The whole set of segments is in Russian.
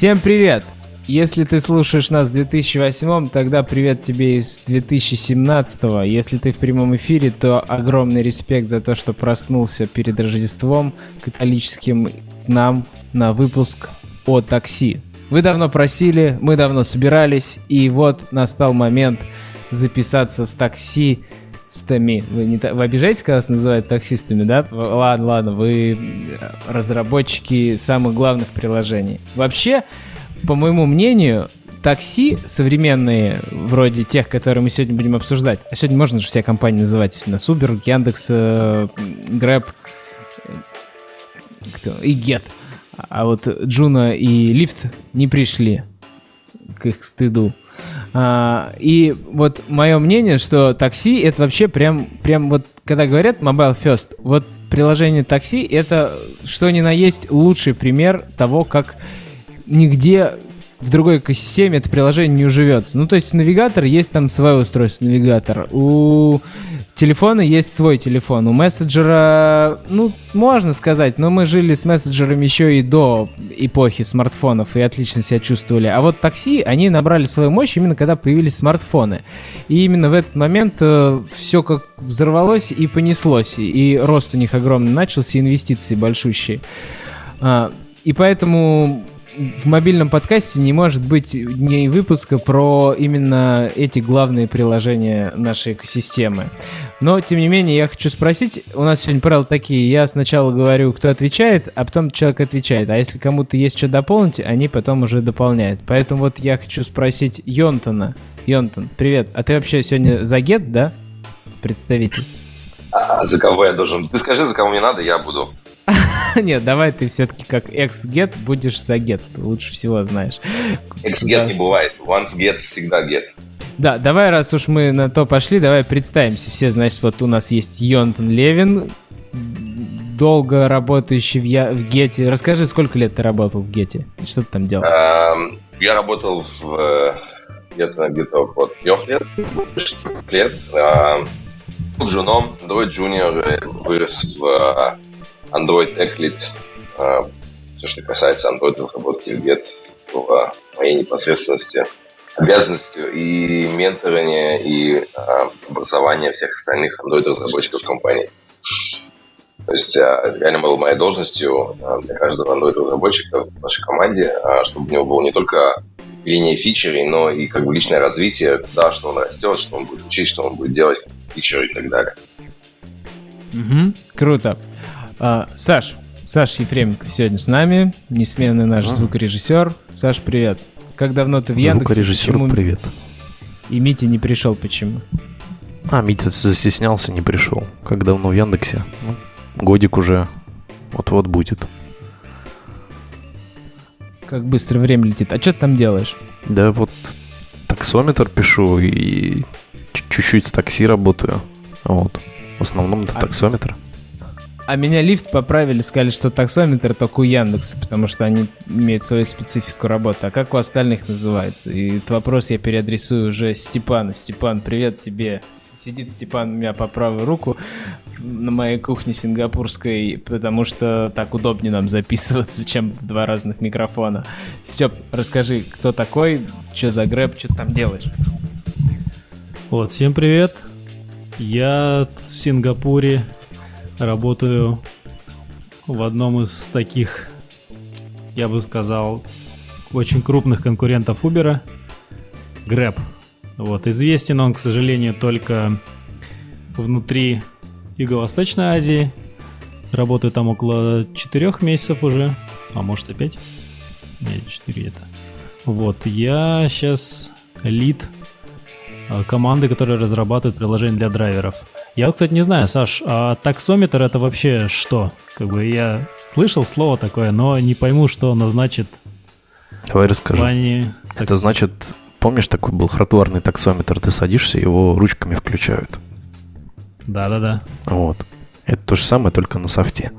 Всем привет! Если ты слушаешь нас в 2008, тогда привет тебе из 2017. Если ты в прямом эфире, то огромный респект за то, что проснулся перед Рождеством католическим нам на выпуск о такси. Вы давно просили, мы давно собирались, и вот настал момент записаться с такси таксистами. Вы, не, вы обижаетесь, когда вас называют таксистами, да? Ладно, ладно, вы разработчики самых главных приложений. Вообще, по моему мнению, такси современные, вроде тех, которые мы сегодня будем обсуждать, а сегодня можно же все компании называть, у нас Uber, Яндекс, э, Grab кто, и Get. А вот Джуна и Лифт не пришли к их стыду. А, и вот мое мнение, что такси это вообще прям, прям вот, когда говорят mobile first, вот приложение такси это что ни на есть лучший пример того, как нигде в другой экосистеме это приложение не уживется. Ну, то есть навигатор есть там свое устройство, навигатор. У телефона есть свой телефон. У мессенджера, ну, можно сказать, но мы жили с мессенджером еще и до эпохи смартфонов и отлично себя чувствовали. А вот такси, они набрали свою мощь именно когда появились смартфоны. И именно в этот момент э, все как взорвалось и понеслось. И рост у них огромный начался, и инвестиции большущие. А, и поэтому в мобильном подкасте не может быть дней выпуска про именно эти главные приложения нашей экосистемы. Но, тем не менее, я хочу спросить, у нас сегодня правила такие, я сначала говорю, кто отвечает, а потом человек отвечает. А если кому-то есть что дополнить, они потом уже дополняют. Поэтому вот я хочу спросить Йонтона. Йонтон, привет. А ты вообще сегодня за гет, да? Представитель. А за кого я должен? Ты скажи, за кого мне надо, я буду. Нет, давай ты все-таки как ex-get будешь за get. Лучше всего знаешь. Ex-get не бывает. Once get, всегда get. Да, давай, раз уж мы на то пошли, давай представимся. Все, значит, вот у нас есть Йонтон Левин, долго работающий в, я, в Гете. Расскажи, сколько лет ты работал в Гете? Что ты там делал? Эм, я работал в э, где-то где-то около трех лет, лет. Э, джуном, Android Junior э, вырос в Android Tech Lead, а, все, что касается Android разработки Get, в моей непосредственности обязанностью и менторения, и а, всех остальных Android-разработчиков компании. То есть а, реально было моей должностью для каждого Android-разработчика в нашей команде, чтобы у него было не только линия фичерей, но и как бы личное развитие, куда, что он растет, что он будет учить, что он будет делать, фичеры и так далее. Угу, круто. А, Саш, Саш Ефременко сегодня с нами, несменный наш а. звукорежиссер. Саш, привет. Как давно ты в Яндексе? Звукорежиссер, почему... привет. И Митя не пришел, почему? А, Митя застеснялся, не пришел. Как давно в Яндексе? Ну, годик уже вот-вот будет. Как быстро время летит. А что ты там делаешь? Да вот таксометр пишу и чуть-чуть с такси работаю. Вот. В основном это а... таксометр. А меня лифт поправили, сказали, что таксометр только у Яндекса, потому что они имеют свою специфику работы. А как у остальных называется? И этот вопрос я переадресую уже Степану. Степан, привет тебе. Сидит Степан у меня по правую руку на моей кухне сингапурской, потому что так удобнее нам записываться, чем два разных микрофона. Степ, расскажи, кто такой, что за грэп, что ты там делаешь? Вот, всем привет. Я в Сингапуре Работаю в одном из таких, я бы сказал, очень крупных конкурентов Uber, Grab. Вот, известен он, к сожалению, только внутри Юго-Восточной Азии. Работаю там около 4 месяцев уже, а может и 5. Нет, 4 это. Вот, я сейчас лид э, команды, которая разрабатывает приложение для драйверов. Я, кстати, не знаю, Саш, а таксометр это вообще что? Как бы я слышал слово такое, но не пойму, что оно значит. Давай расскажи. Плане... Это значит, помнишь, такой был хардварный таксометр, ты садишься, его ручками включают. Да-да-да. Вот. Это то же самое, только на софте.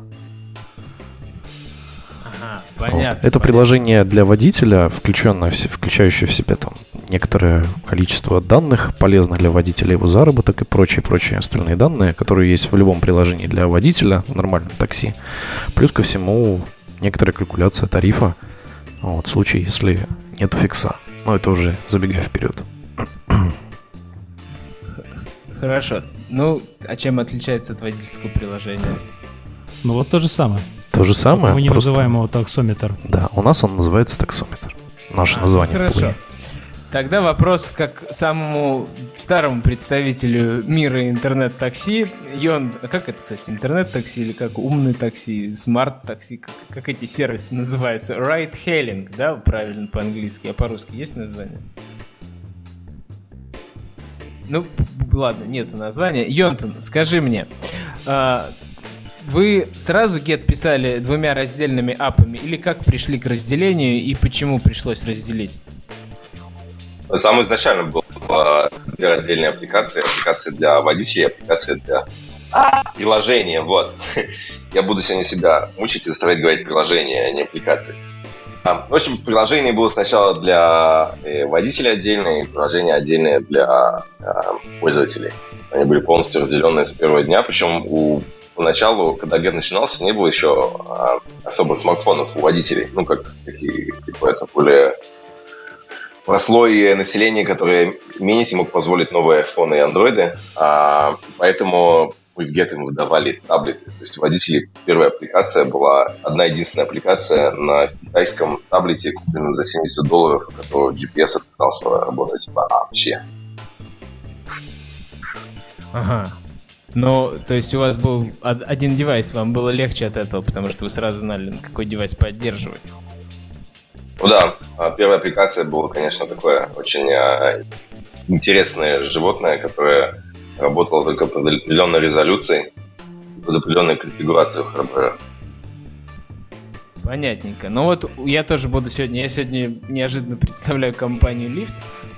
Понятно. Вот. Это понятно. приложение для водителя, включенное, включающее в себя там некоторое количество данных, полезных для водителя его заработок и прочие-прочие остальные данные, которые есть в любом приложении для водителя в нормальном такси. Плюс ко всему некоторая калькуляция тарифа Вот, в случае, если нет фикса. Но это уже забегая вперед. Хорошо. Ну, а чем отличается от водительского приложения? Ну вот то же самое. То же самое. Мы не просто- называем его таксометр. Да, у нас он называется таксометр. Наше А, название в Хорошо. плей. Тогда вопрос как самому старому представителю мира интернет-такси. Йон, а как это, кстати, интернет-такси или как умный такси, смарт-такси, как, как эти сервисы называются? Ride-hailing, да, правильно по-английски, а по-русски есть название? Ну, ладно, нет названия. Йонтон, скажи мне, а, вы сразу get писали двумя раздельными апами или как пришли к разделению и почему пришлось разделить? Самое изначально было а, две раздельные аппликации. Аппликация для водителей, аппликация для приложения. Вот. Я буду сегодня себя мучить и заставлять говорить приложение, а не аппликации. А, В общем, приложение было сначала для э, водителей отдельное, и приложение отдельное для а, пользователей. Они были полностью разделенные с первого дня, причем у поначалу, когда Get начинался, не было еще а, особо смартфонов у водителей. Ну, как такие, типа, это более прослой населения, которое менее себе мог позволить новые iPhone и андроиды. А, поэтому мы в Get им выдавали таблеты. То есть у водителей первая аппликация была одна единственная аппликация на китайском таблете, купленном за 70 долларов, у которого GPS отказался работать вообще. Ага. Ну, то есть у вас был од- один девайс, вам было легче от этого, потому что вы сразу знали, какой девайс поддерживать. Ну да, а, первая аппликация была, конечно, такое очень а, интересное животное, которое работало только под определенной резолюцией, под определенной конфигурацией хардвера. Понятненько. Ну вот я тоже буду сегодня, я сегодня неожиданно представляю компанию Lyft,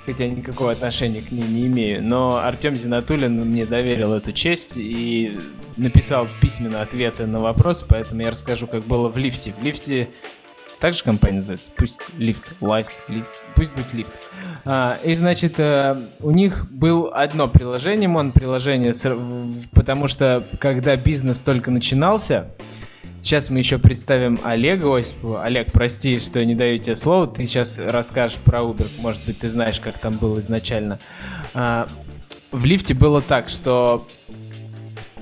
хотя никакого отношения к ней не имею, но Артем Зинатулин мне доверил эту честь и написал письменно ответы на вопрос, поэтому я расскажу, как было в лифте. В лифте так же компания называется? Пусть лифт, лайф, лифт, пусть будет лифт. А, и, значит, э, у них было одно приложение, мон приложение, потому что когда бизнес только начинался, Сейчас мы еще представим Олега Осипова. Олег, прости, что я не даю тебе слово. Ты сейчас расскажешь про Uber. Может быть, ты знаешь, как там было изначально. А, в лифте было так, что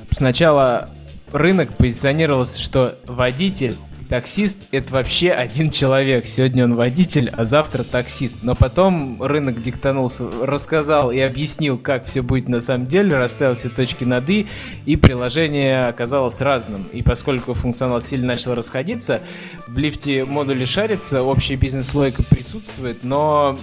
сначала рынок позиционировался, что водитель таксист это вообще один человек. Сегодня он водитель, а завтра таксист. Но потом рынок диктанулся, рассказал и объяснил, как все будет на самом деле, расставил все точки над «и», и приложение оказалось разным. И поскольку функционал сильно начал расходиться, в лифте модули шарятся, общая бизнес-логика присутствует, но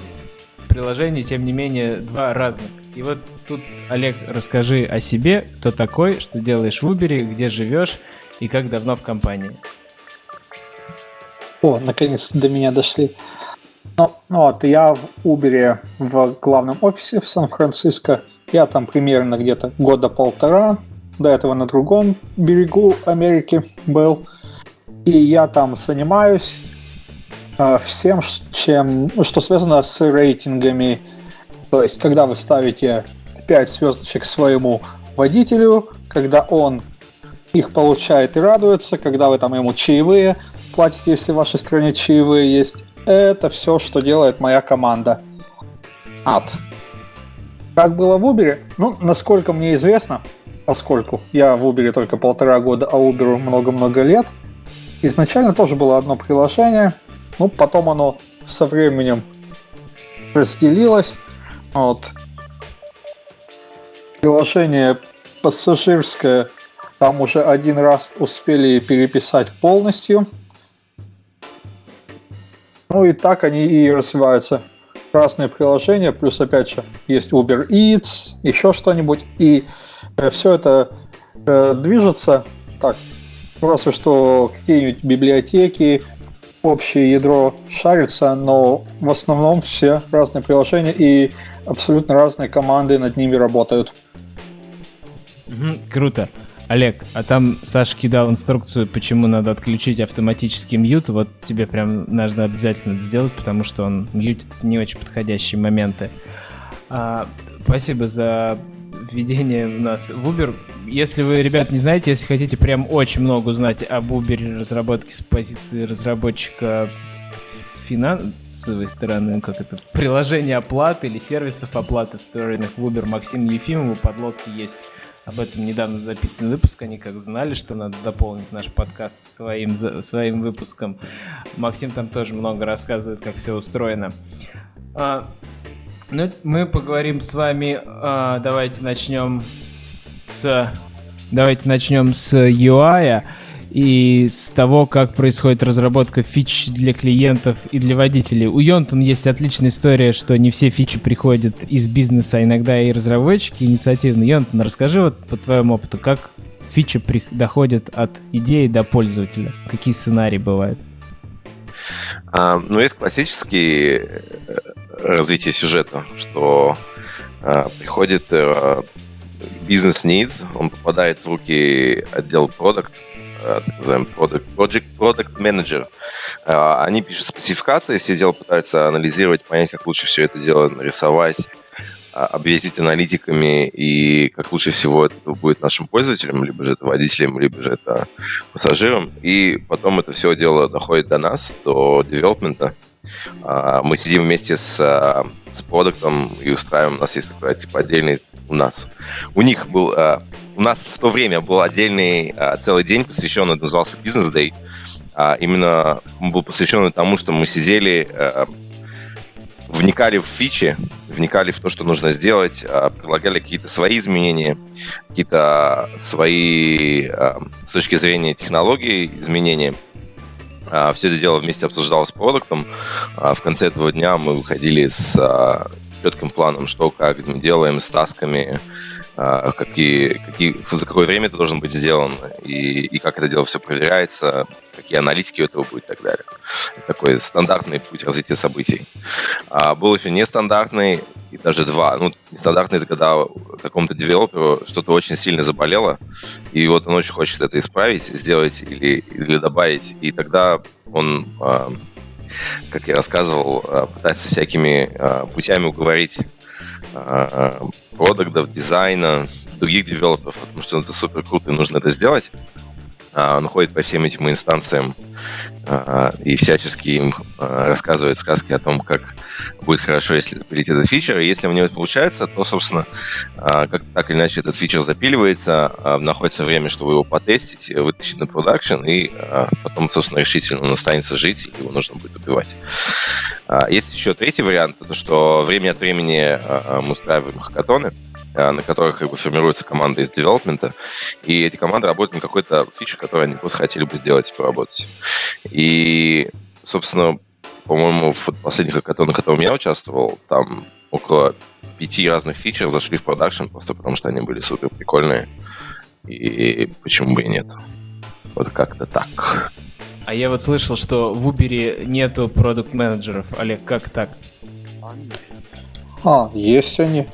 приложение, тем не менее, два разных. И вот тут, Олег, расскажи о себе, кто такой, что делаешь в Uber, где живешь и как давно в компании. О, наконец-то до меня дошли. Ну, ну вот, я в Uber в главном офисе в Сан-Франциско. Я там примерно где-то года полтора. До этого на другом берегу Америки был. И я там занимаюсь э, всем, чем, ну, что связано с рейтингами. То есть, когда вы ставите 5 звездочек своему водителю, когда он их получает и радуется, когда вы там ему чаевые платите, если в вашей стране чаевые есть. Это все, что делает моя команда. Ад. Как было в Uber? Ну, насколько мне известно, поскольку я в Uber только полтора года, а Uber много-много лет, изначально тоже было одно приложение, ну, потом оно со временем разделилось. Вот. Приложение пассажирское там уже один раз успели переписать полностью. Ну и так они и развиваются. Разные приложения, плюс опять же есть Uber Eats, еще что-нибудь. И все это э, движется так, разве что какие-нибудь библиотеки, общее ядро шарится, но в основном все разные приложения и абсолютно разные команды над ними работают. Круто. Олег, а там Саша кидал инструкцию, почему надо отключить автоматический мьют. Вот тебе прям нужно обязательно это сделать, потому что он мьютит не очень подходящие моменты. А, спасибо за введение у нас в Uber. Если вы, ребят, не знаете, если хотите прям очень много узнать об Uber разработке с позиции разработчика финансовой стороны, ну, как это, приложение оплаты или сервисов оплаты встроенных в Uber Максим Ефимову подлодки есть. Об этом недавно записан выпуск. Они как знали, что надо дополнить наш подкаст своим, своим выпуском. Максим там тоже много рассказывает, как все устроено. А, ну, мы поговорим с вами. А, давайте начнем с... Давайте начнем с UI и с того, как происходит разработка фич для клиентов и для водителей. У Йонтон есть отличная история, что не все фичи приходят из бизнеса, а иногда и разработчики инициативные. Йонтон, расскажи вот по твоему опыту, как фичи доходят от идеи до пользователя? Какие сценарии бывают? А, ну, есть классические э, развитие сюжета, что а, приходит а, бизнес-нид, он попадает в руки отдел продукт, Э, так называемый product, project, product manager. Э, они пишут спецификации, все дела пытаются анализировать, понять, как лучше все это дело нарисовать, а, обвесить аналитиками и как лучше всего это будет нашим пользователям, либо же это водителям, либо же это пассажирам. И потом это все дело доходит до нас, до девелопмента. А, мы сидим вместе с, а, с продуктом и устраиваем, у нас есть такой типа отдельный у нас. У них был у нас в то время был отдельный а, целый день, посвященный, назывался Day. А, именно он был посвящен тому, что мы сидели, а, вникали в фичи, вникали в то, что нужно сделать, предлагали какие-то свои изменения, какие-то свои, с точки зрения технологий, изменения. Все это дело вместе обсуждалось с продуктом. В конце этого дня мы выходили с четким планом, что, как мы делаем, с тасками, какие, какие, за какое время это должен быть сделан, и, и как это дело все проверяется, какие аналитики у этого будет и так далее. Такой стандартный путь развития событий. А был еще нестандартный, и даже два. Ну, нестандартный это когда какому-то девелоперу что-то очень сильно заболело, и вот он очень хочет это исправить, сделать или, или добавить, и тогда он а, как я рассказывал, а, пытается всякими путями уговорить продуктов, дизайна, других девелоперов, потому что это супер круто и нужно это сделать. А, он ходит по всем этим инстанциям а, и всячески им а, рассказывает сказки о том, как будет хорошо, если запилить этот фичер. И если у него это получается, то, собственно, как так или иначе этот фичер запиливается, находится время, чтобы его потестить, вытащить на продакшн, и потом, собственно, решительно он останется жить, и его нужно будет убивать. Есть еще третий вариант, это что время от времени мы устраиваем хакатоны, на которых как бы формируется команда из девелопмента, и эти команды работают на какой-то фиче, которую они просто хотели бы сделать и поработать. И, собственно, по-моему, в последних хакатонах, в котором я участвовал, там около пяти разных фичер зашли в продакшн, просто потому что они были супер прикольные. И почему бы и нет? Вот как-то так. А я вот слышал, что в Uber нету продукт менеджеров Олег, как так? А, есть они.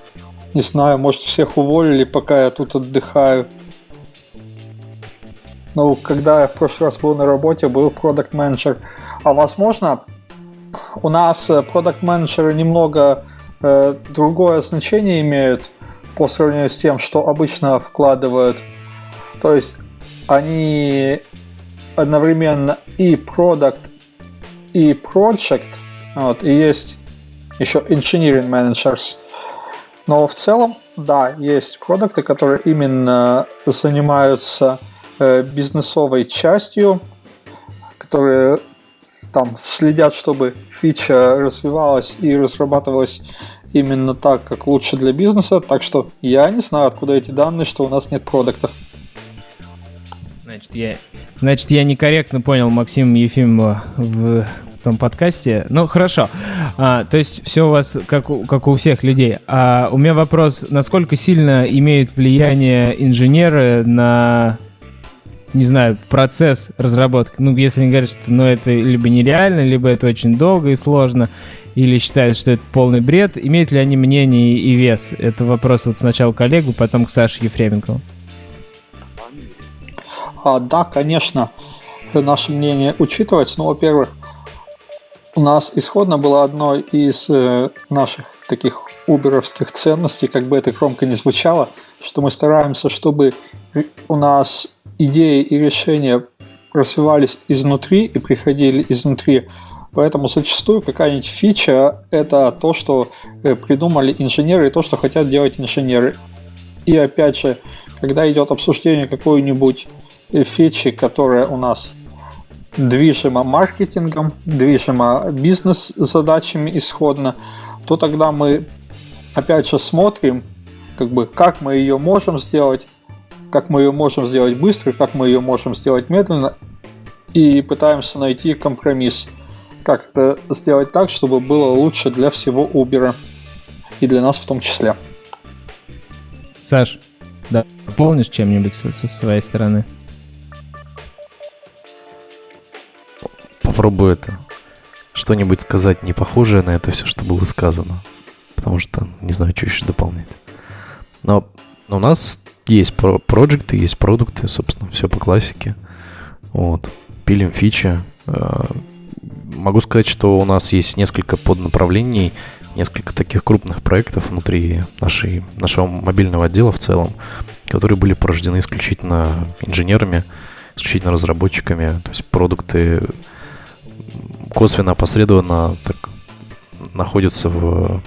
Не знаю, может всех уволили, пока я тут отдыхаю. Ну, когда я в прошлый раз был на работе, был продукт менеджер. А возможно, у нас э, продукт менеджеры немного э, другое значение имеют по сравнению с тем, что обычно вкладывают. То есть они одновременно и продукт, и project, вот, и есть еще engineering managers. Но в целом, да, есть продукты, которые именно занимаются э, бизнесовой частью, которые там следят, чтобы фича развивалась и разрабатывалась именно так, как лучше для бизнеса. Так что я не знаю, откуда эти данные, что у нас нет продуктов. Значит, я, значит, я некорректно понял Максима Ефимова в том подкасте. Ну, хорошо. А, то есть все у вас как у, как у всех людей. А у меня вопрос, насколько сильно имеют влияние инженеры на не знаю, процесс разработки. Ну, если они говорят, что ну, это либо нереально, либо это очень долго и сложно, или считают, что это полный бред, имеют ли они мнение и вес? Это вопрос вот сначала коллегу, потом к Саше Ефременкову. А, да, конечно, наше мнение учитывать. Ну, во-первых, у нас исходно было одной из э, наших таких уберовских ценностей, как бы это громко не звучало, что мы стараемся, чтобы у нас идеи и решения развивались изнутри и приходили изнутри. Поэтому зачастую какая-нибудь фича – это то, что э, придумали инженеры, и то, что хотят делать инженеры. И опять же, когда идет обсуждение какой-нибудь э, фичи, которая у нас движима маркетингом, движима бизнес-задачами исходно, то тогда мы опять же смотрим, как бы, как мы ее можем сделать, как мы ее можем сделать быстро, как мы ее можем сделать медленно, и пытаемся найти компромисс – как это сделать так, чтобы было лучше для всего Uber и для нас в том числе. Саш, да, помнишь чем-нибудь со, со своей стороны? Попробую это что-нибудь сказать не похожее на это все, что было сказано. Потому что не знаю, что еще дополнять. Но у нас есть про проекты, есть продукты, собственно, все по классике. Вот. Пилим фичи, э, могу сказать, что у нас есть несколько поднаправлений, несколько таких крупных проектов внутри нашей, нашего мобильного отдела в целом, которые были порождены исключительно инженерами, исключительно разработчиками. То есть продукты косвенно, опосредованно так, находятся в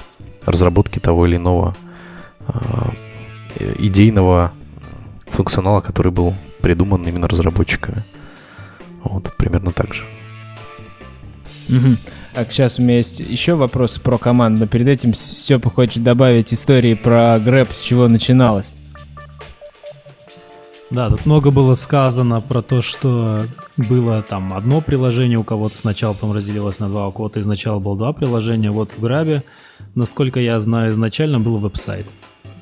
разработке того или иного э, идейного функционала, который был придуман именно разработчиками. Вот, примерно так же. Угу. Так, сейчас у меня есть еще вопросы про команду, но перед этим Степа хочет добавить истории про Грэп, с чего начиналось. Да, тут много было сказано про то, что было там одно приложение у кого-то сначала, потом разделилось на два, у кого-то изначально было два приложения. Вот в Грабе, насколько я знаю, изначально был веб-сайт.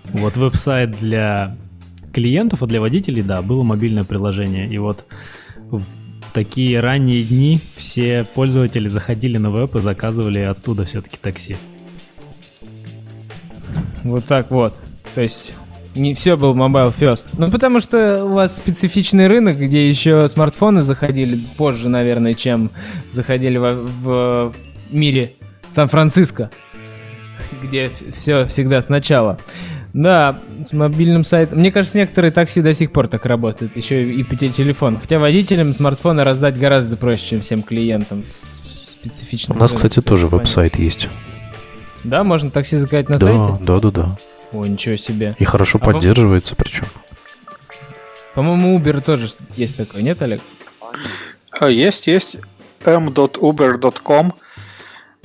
Вот веб-сайт для клиентов, а для водителей, да, было мобильное приложение. И вот такие ранние дни все пользователи заходили на веб и заказывали оттуда все-таки такси. Вот так вот. То есть не все был mobile first. Ну, потому что у вас специфичный рынок, где еще смартфоны заходили позже, наверное, чем заходили в, в мире Сан-Франциско, где все всегда сначала. Да, с мобильным сайтом. Мне кажется, некоторые такси до сих пор так работают, еще и по телефону. Хотя водителям смартфоны раздать гораздо проще, чем всем клиентам. Специфично. У нас, кстати, тоже веб-сайт есть. Да, можно такси заказать на да, сайте? Да, да, да. О, ничего себе. И хорошо а поддерживается по... причем. По-моему, Uber тоже есть такой, нет, Олег? А, есть, есть. m.uber.com.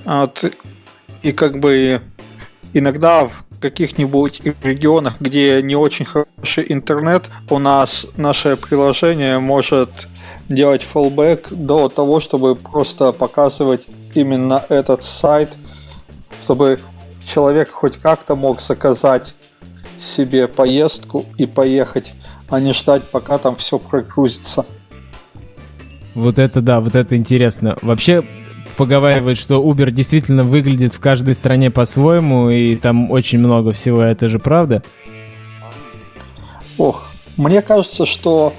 Вот. И как бы иногда в каких-нибудь регионах, где не очень хороший интернет, у нас наше приложение может делать fallback до того, чтобы просто показывать именно этот сайт, чтобы человек хоть как-то мог заказать себе поездку и поехать, а не ждать, пока там все прогрузится. Вот это да, вот это интересно. Вообще, поговаривают, что Uber действительно выглядит в каждой стране по-своему, и там очень много всего, это же правда? Ох, мне кажется, что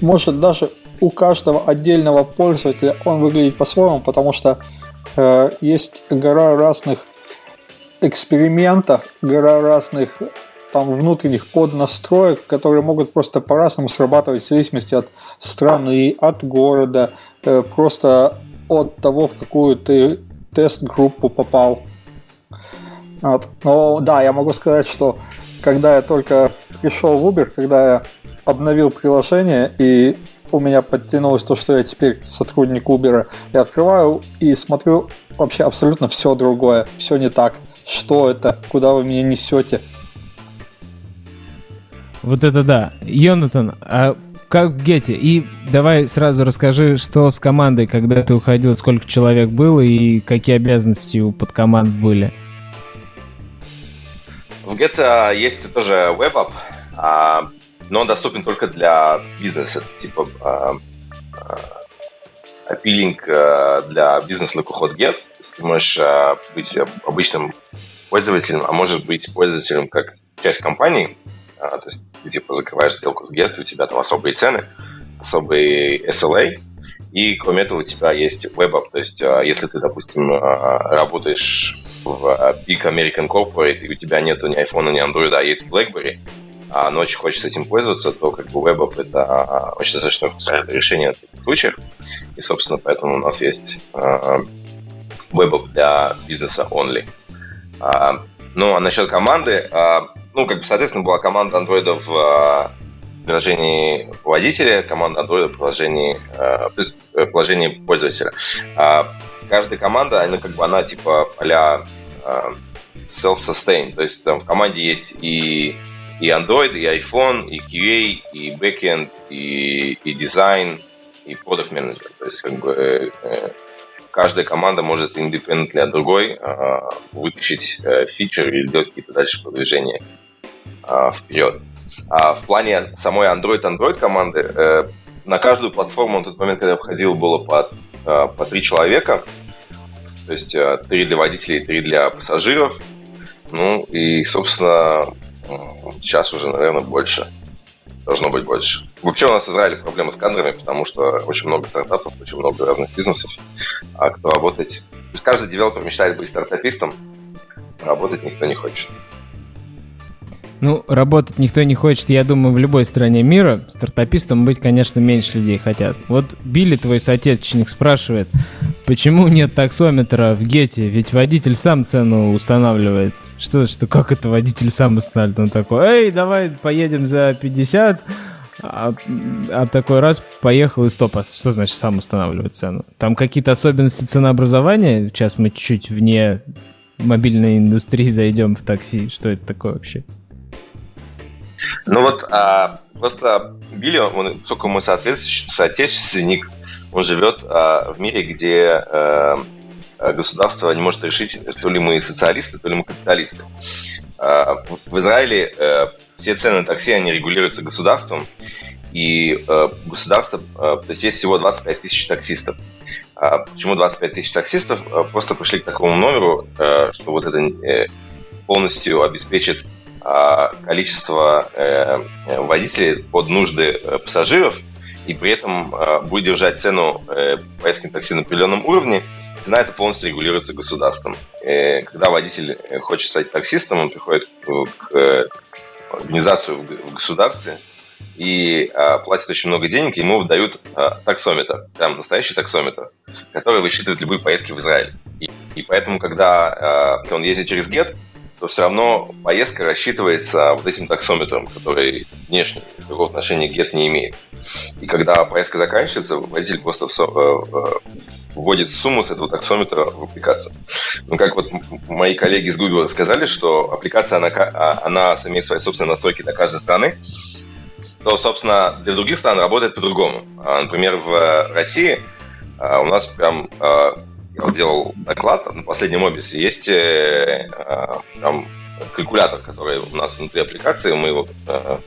может даже у каждого отдельного пользователя он выглядит по-своему, потому что э, есть гора разных экспериментов, гора разных там внутренних поднастроек, которые могут просто по-разному срабатывать в зависимости от страны, от города, э, просто от того, в какую ты тест-группу попал. Вот. Но да, я могу сказать, что когда я только пришел в Uber, когда я обновил приложение и у меня подтянулось то, что я теперь сотрудник Uber, я открываю и смотрю вообще абсолютно все другое, все не так. Что это? Куда вы меня несете? Вот это да. Йонатан, а как в Гете. И давай сразу расскажи, что с командой, когда ты уходил, сколько человек было и какие обязанности у подкоманд были. В Get есть тоже веб-ап, а, но он доступен только для бизнеса, типа а, а, аппилинг для кухот Get. Ты можешь быть обычным пользователем, а может быть пользователем как часть компании, а, то есть ты типа закрываешь сделку с Get, у тебя там особые цены, особый SLA, и кроме этого у тебя есть WebApp, то есть а, если ты, допустим, а, работаешь в Big American Corporate, и у тебя нету ни iPhone, ни Android, а есть BlackBerry, но очень хочется этим пользоваться, то как бы WebApp это очень достаточно решение в таких случаях. И, собственно, поэтому у нас есть веб для бизнеса only. Ну, а насчет команды, ну, как бы, соответственно, была команда андроидов в приложении водителя, команда Android в приложении, э, приложении пользователя. А каждая команда, она как бы она типа а self-sustain, то есть там в команде есть и и Android, и iPhone, и QA, и backend, и, и дизайн, и product manager. То есть как бы э, э, каждая команда может independently от другой э, вытащить э, фичер или делать какие-то дальше продвижения э, вперед. А в плане самой Android-Android команды э, на каждую платформу на тот момент, когда я входил, было по, э, по три человека. То есть э, три для водителей, три для пассажиров. Ну и, собственно, сейчас уже, наверное, больше. Должно быть больше. Вообще у нас в Израиле проблемы с кадрами, потому что очень много стартапов, очень много разных бизнесов. А кто работать... Каждый девелопер мечтает быть стартапистом, работать никто не хочет. Ну, работать никто не хочет, я думаю, в любой стране мира. Стартапистом быть, конечно, меньше людей хотят. Вот Билли, твой соотечественник, спрашивает, почему нет таксометра в Гете? Ведь водитель сам цену устанавливает. Что, что, как это водитель сам устанавливает? Он такой, эй, давай поедем за 50, а, а такой раз поехал и стоп. А что значит сам устанавливает цену? Там какие-то особенности ценообразования? Сейчас мы чуть-чуть вне мобильной индустрии зайдем в такси. Что это такое вообще? Ну вот а, просто Билли, он, сколько мой соотечественник, он живет а, в мире, где а, государство не может решить, то ли мы социалисты, то ли мы капиталисты. А, в Израиле а, все цены на такси, они регулируются государством, и а, государство, то есть есть всего 25 тысяч таксистов. А, почему 25 тысяч таксистов? Просто пришли к такому номеру, что вот это э, полностью обеспечит а, количество э, водителей под нужды э, пассажиров и при этом а, будет держать цену э, поездки такси на определенном уровне, цена это полностью регулируется государством. Когда водитель хочет стать таксистом, он приходит к организацию в государстве и а, платит очень много денег, ему выдают таксометр, прям настоящий таксометр, который высчитывает любые поездки в Израиль. И поэтому, когда он ездит через ГЕТ, то все равно поездка рассчитывается вот этим таксометром, который внешне никакого отношения GET не имеет. И когда поездка заканчивается, водитель просто э, э, вводит сумму с этого таксометра в аппликацию. Ну, как вот мои коллеги из Google сказали, что аппликация, она, а, она имеет свои собственные настройки для каждой страны, то, собственно, для других стран работает по-другому. А, например, в России а, у нас прям делал доклад на последнем обисе, есть э, э, там, калькулятор, который у нас внутри аппликации, мы его э,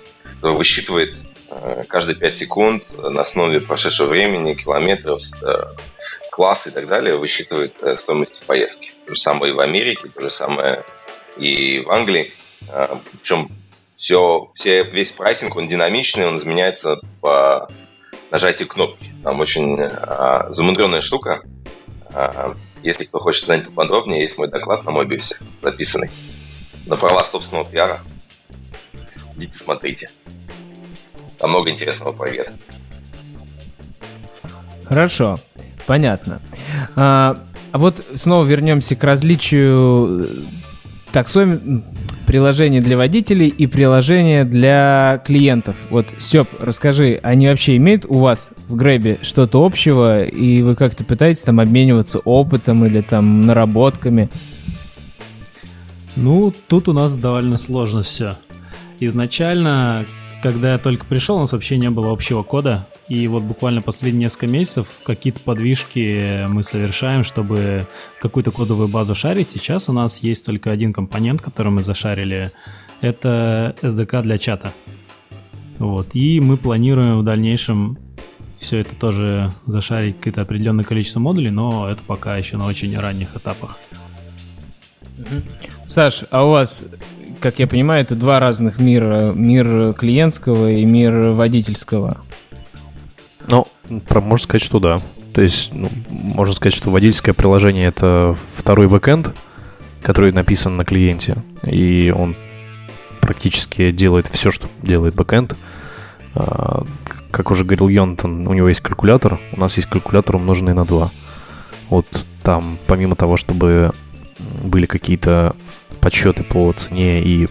высчитывает каждые 5 секунд на основе прошедшего времени, километров, класс и так далее, высчитывает стоимость поездки. То же самое и в Америке, то же самое и в Англии. Причем все, все, весь прайсинг, он динамичный, он изменяется по нажатию кнопки. Там очень а, замудренная штука. А, если кто хочет знать поподробнее, есть мой доклад на Мобиусе, записанный на права собственного пиара. Идите смотрите. Там много интересного проверя. Хорошо, понятно. А, вот снова вернемся к различию таксометра приложение для водителей и приложение для клиентов. Вот, Степ, расскажи, они вообще имеют у вас в Грэбе что-то общего, и вы как-то пытаетесь там обмениваться опытом или там наработками? Ну, тут у нас довольно сложно все. Изначально, когда я только пришел, у нас вообще не было общего кода, и вот буквально последние несколько месяцев какие-то подвижки мы совершаем, чтобы какую-то кодовую базу шарить. Сейчас у нас есть только один компонент, который мы зашарили. Это SDK для чата. Вот. И мы планируем в дальнейшем все это тоже зашарить какое-то определенное количество модулей, но это пока еще на очень ранних этапах. Саш, а у вас, как я понимаю, это два разных мира. Мир клиентского и мир водительского. Ну, про, можно сказать, что да. То есть, ну, можно сказать, что водительское приложение это второй backend, который написан на клиенте, и он практически делает все, что делает backend. А, как уже говорил Йонтон, у него есть калькулятор, у нас есть калькулятор, умноженный на 2. Вот там, помимо того, чтобы были какие-то подсчеты по цене и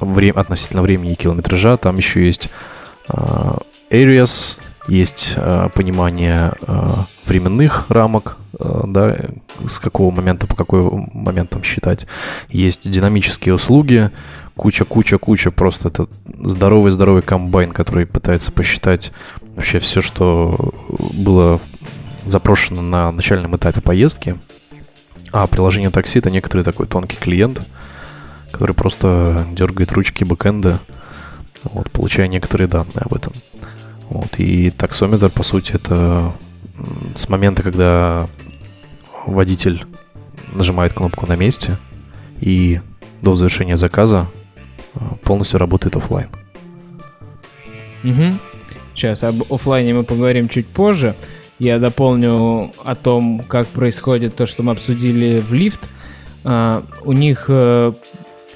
время, относительно времени и километража, там еще есть uh, areas, есть uh, понимание uh, временных рамок, uh, да, с какого момента по какой момент там считать. Есть динамические услуги, куча-куча-куча, просто это здоровый-здоровый комбайн, который пытается посчитать вообще все, что было запрошено на начальном этапе поездки. А приложение такси это некоторый такой тонкий клиент, который просто дергает ручки бэкэнда, вот, получая некоторые данные об этом. Вот, и таксометр, по сути, это с момента, когда водитель нажимает кнопку на месте и до завершения заказа полностью работает офлайн. Угу. Сейчас об офлайне мы поговорим чуть позже. Я дополню о том, как происходит то, что мы обсудили в лифт. Uh, у них uh,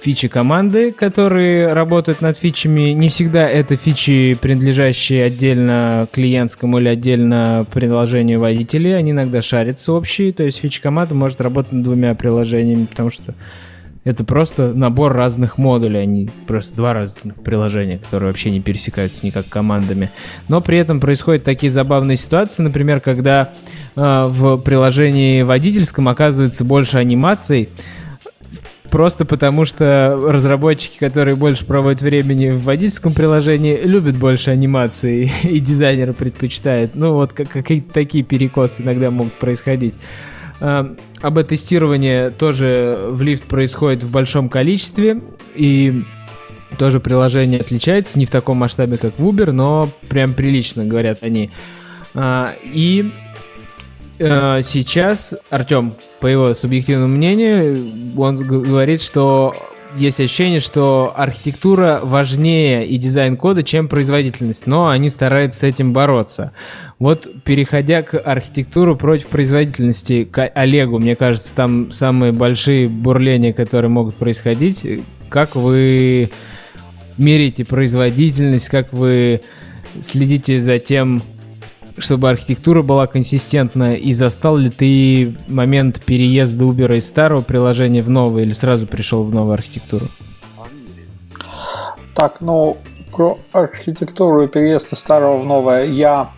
фичи команды, которые работают над фичами. Не всегда это фичи, принадлежащие отдельно клиентскому или отдельно приложению водителей. Они иногда шарятся общие. То есть фичи команды может работать над двумя приложениями, потому что это просто набор разных модулей, они просто два разных приложения, которые вообще не пересекаются никак командами. Но при этом происходят такие забавные ситуации, например, когда э, в приложении водительском оказывается больше анимаций, просто потому что разработчики, которые больше проводят времени в водительском приложении, любят больше анимации, и дизайнеры предпочитают. Ну вот какие-то такие перекосы иногда могут происходить. АБ-тестирование тоже в лифт происходит в большом количестве, и тоже приложение отличается, не в таком масштабе, как в Uber, но прям прилично, говорят они. А, и э, сейчас Артем, по его субъективному мнению, он говорит, что есть ощущение, что архитектура важнее и дизайн кода, чем производительность, но они стараются с этим бороться. Вот переходя к архитектуру против производительности, к Олегу, мне кажется, там самые большие бурления, которые могут происходить. Как вы меряете производительность, как вы следите за тем, чтобы архитектура была консистентна, и застал ли ты момент переезда Uber из старого приложения в новое, или сразу пришел в новую архитектуру? Так, ну, про архитектуру и переезд из старого в новое я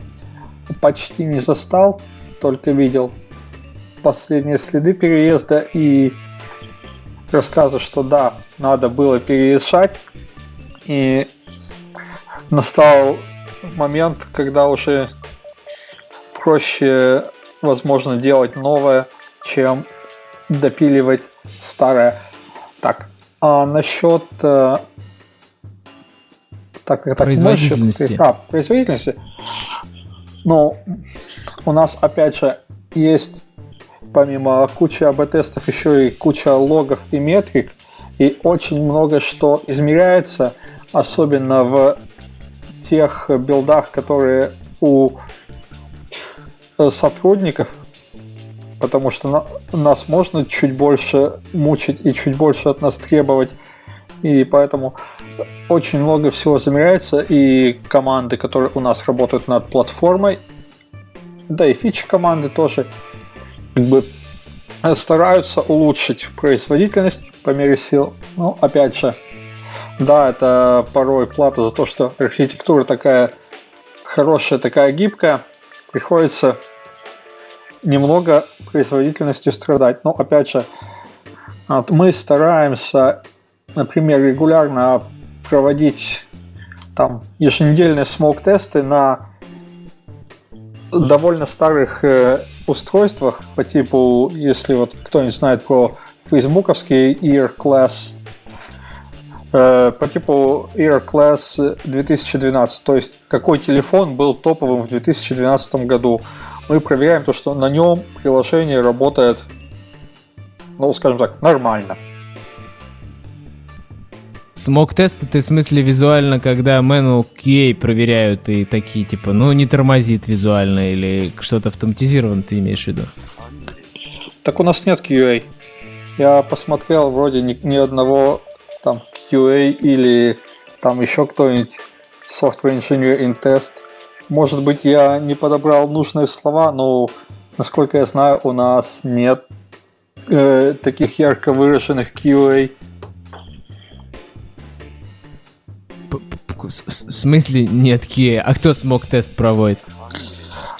почти не застал, только видел последние следы переезда и рассказы, что да, надо было переезжать. И настал момент, когда уже проще, возможно, делать новое, чем допиливать старое. Так, а насчет э, так, так, производительности. а, производительности. Ну, у нас, опять же, есть помимо кучи АБ-тестов еще и куча логов и метрик, и очень много что измеряется, особенно в тех билдах, которые у сотрудников, потому что на, нас можно чуть больше мучить и чуть больше от нас требовать. И поэтому очень много всего замеряется, и команды, которые у нас работают над платформой, да и фичи команды тоже как бы стараются улучшить производительность по мере сил. Но опять же, да, это порой плата за то, что архитектура такая хорошая, такая гибкая, приходится немного производительностью страдать. Но опять же, мы стараемся, например, регулярно проводить там еженедельные смог-тесты на довольно старых э, устройствах по типу, если вот кто не знает про фейсбуковский Ear Class, э, по типу Ear Class 2012, то есть какой телефон был топовым в 2012 году мы проверяем то, что на нем приложение работает, ну, скажем так, нормально. Смог-тесты ты в смысле визуально, когда manual QA проверяют и такие, типа, ну, не тормозит визуально или что-то автоматизировано ты имеешь в виду? Так у нас нет QA. Я посмотрел вроде ни, ни одного там QA или там еще кто-нибудь Software Engineer in Test может быть, я не подобрал нужные слова, но, насколько я знаю, у нас нет э, таких ярко выраженных QA. В смысле нет QA? А кто смог тест проводит?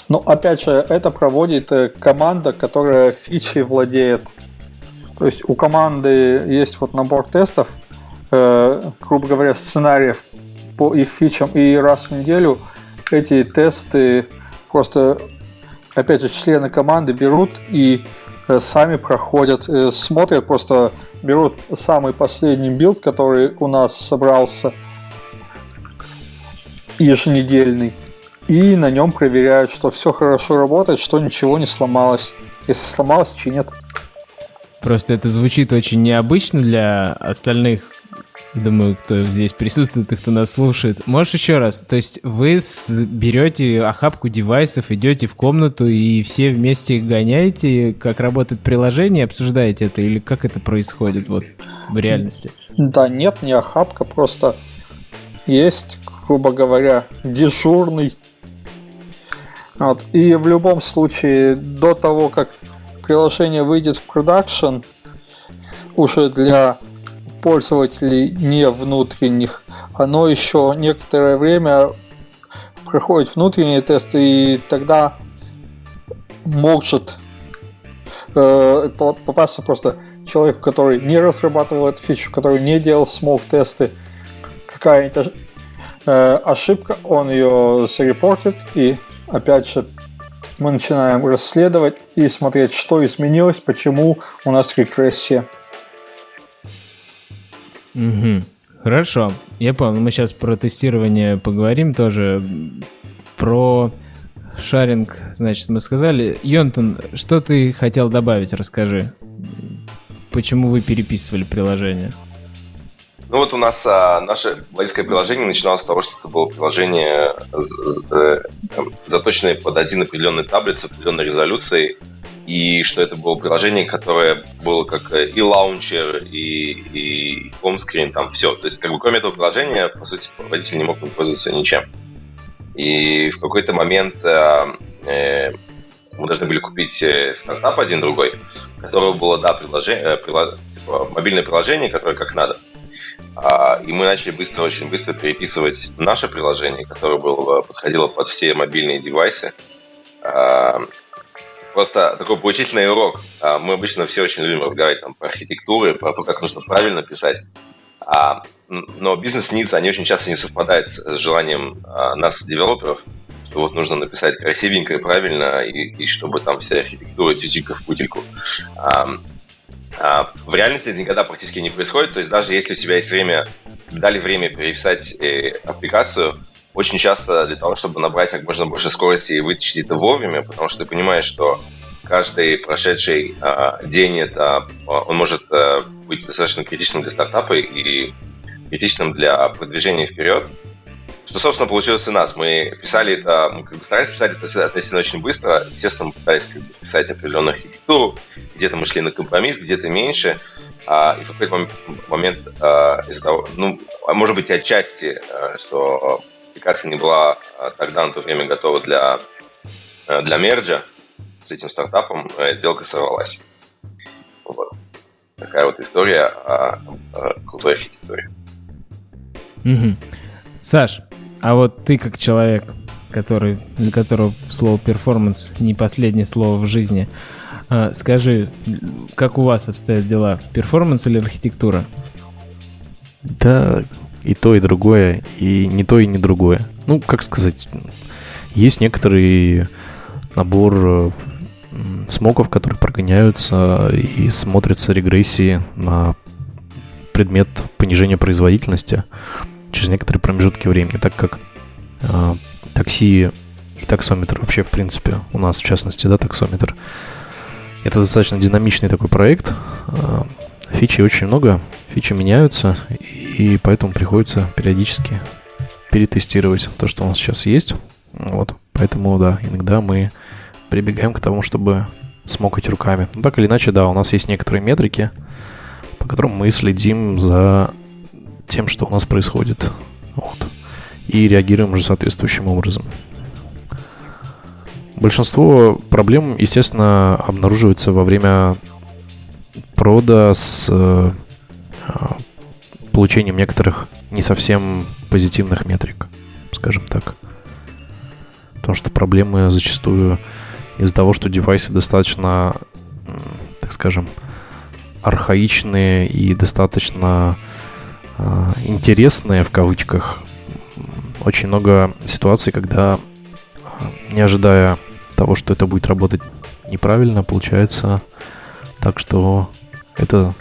Ну, опять же, это проводит э, команда, которая фичей владеет. То есть у команды есть вот набор тестов, э, грубо говоря, сценариев по их фичам, и раз в неделю эти тесты просто, опять же, члены команды берут и э, сами проходят, э, смотрят, просто берут самый последний build, который у нас собрался еженедельный, и на нем проверяют, что все хорошо работает, что ничего не сломалось. Если сломалось, чинят. Просто это звучит очень необычно для остальных Думаю, кто здесь присутствует и кто нас слушает. Можешь еще раз? То есть вы берете охапку девайсов, идете в комнату и все вместе гоняете, как работает приложение, обсуждаете это? Или как это происходит вот в реальности? Да нет, не охапка, просто есть, грубо говоря, дежурный. Вот. И в любом случае, до того, как приложение выйдет в продакшн, уже для пользователей не внутренних, оно еще некоторое время проходит внутренние тесты, и тогда может э, попасться просто человек, который не разрабатывал эту фичу, который не делал смог тесты, какая-нибудь э, ошибка, он ее зарепортит, и опять же мы начинаем расследовать и смотреть, что изменилось, почему у нас регрессия. Угу. Хорошо, я понял. Мы сейчас про тестирование поговорим тоже. Про шаринг, значит, мы сказали. Йонтон, что ты хотел добавить, расскажи. Почему вы переписывали приложение? Ну вот у нас а, наше водительское приложение начиналось с того, что это было приложение, э, заточенное под один определенный таблет с определенной резолюцией, и что это было приложение, которое было как и лаунчер, и, и хомскрин, там все. То есть, как бы кроме этого приложения, по сути, водитель не мог пользоваться ничем. И в какой-то момент э, э, мы должны были купить э, стартап один другой, у которого было, да, приложение, э, прилож... типа, мобильное приложение, которое как надо. А, и мы начали быстро, очень быстро переписывать наше приложение, которое было, подходило под все мобильные девайсы. А, просто такой поучительный урок. А, мы обычно все очень любим разговаривать там, про архитектуры, про то, как нужно правильно писать. А, но бизнес-ниц, они очень часто не совпадают с желанием а, нас, девелоперов, что вот нужно написать красивенько и правильно, и, и чтобы там вся архитектура тютелька в путельку. А, а, в реальности это никогда практически не происходит, то есть даже если у тебя есть время, дали время переписать э, аппликацию, очень часто для того, чтобы набрать как можно больше скорости и вытащить это вовремя, потому что ты понимаешь, что каждый прошедший а, день это а, он может а, быть достаточно критичным для стартапа и критичным для продвижения вперед. Что, собственно, получилось у нас. Мы писали это, мы как бы старались писать это относительно очень быстро. Естественно, мы пытались как бы, писать определенную архитектуру. Где-то мы шли на компромисс, где-то меньше. А, и в какой-то момент а, из-за того, ну, может быть, отчасти, а, что аппликация не была а, тогда на то время готова для, а, для мерджа с этим стартапом, а, сделка сорвалась. Вот. Такая вот история о, о крутой архитектуре. Угу. Саш, а вот ты как человек, который, для которого слово performance не последнее слово в жизни, скажи, как у вас обстоят дела? Performance или архитектура? Да, и то, и другое, и не то, и не другое. Ну, как сказать, есть некоторый набор э, смоков, которые прогоняются и смотрятся регрессии на предмет понижения производительности через некоторые промежутки времени, так как э, такси и таксометр вообще, в принципе, у нас, в частности, да, таксометр, это достаточно динамичный такой проект, э, Фичи очень много, фичи меняются, и поэтому приходится периодически перетестировать то, что у нас сейчас есть. Вот, поэтому, да, иногда мы прибегаем к тому, чтобы смокать руками. Ну, так или иначе, да, у нас есть некоторые метрики, по которым мы следим за тем, что у нас происходит. Вот. И реагируем уже соответствующим образом. большинство проблем, естественно, обнаруживается во время прода с э, а, получением некоторых не совсем позитивных метрик, скажем так. Потому что проблемы зачастую из-за того, что девайсы достаточно, так скажем, архаичные и достаточно э, интересные в кавычках. Очень много ситуаций, когда не ожидая того, что это будет работать неправильно, получается так, что это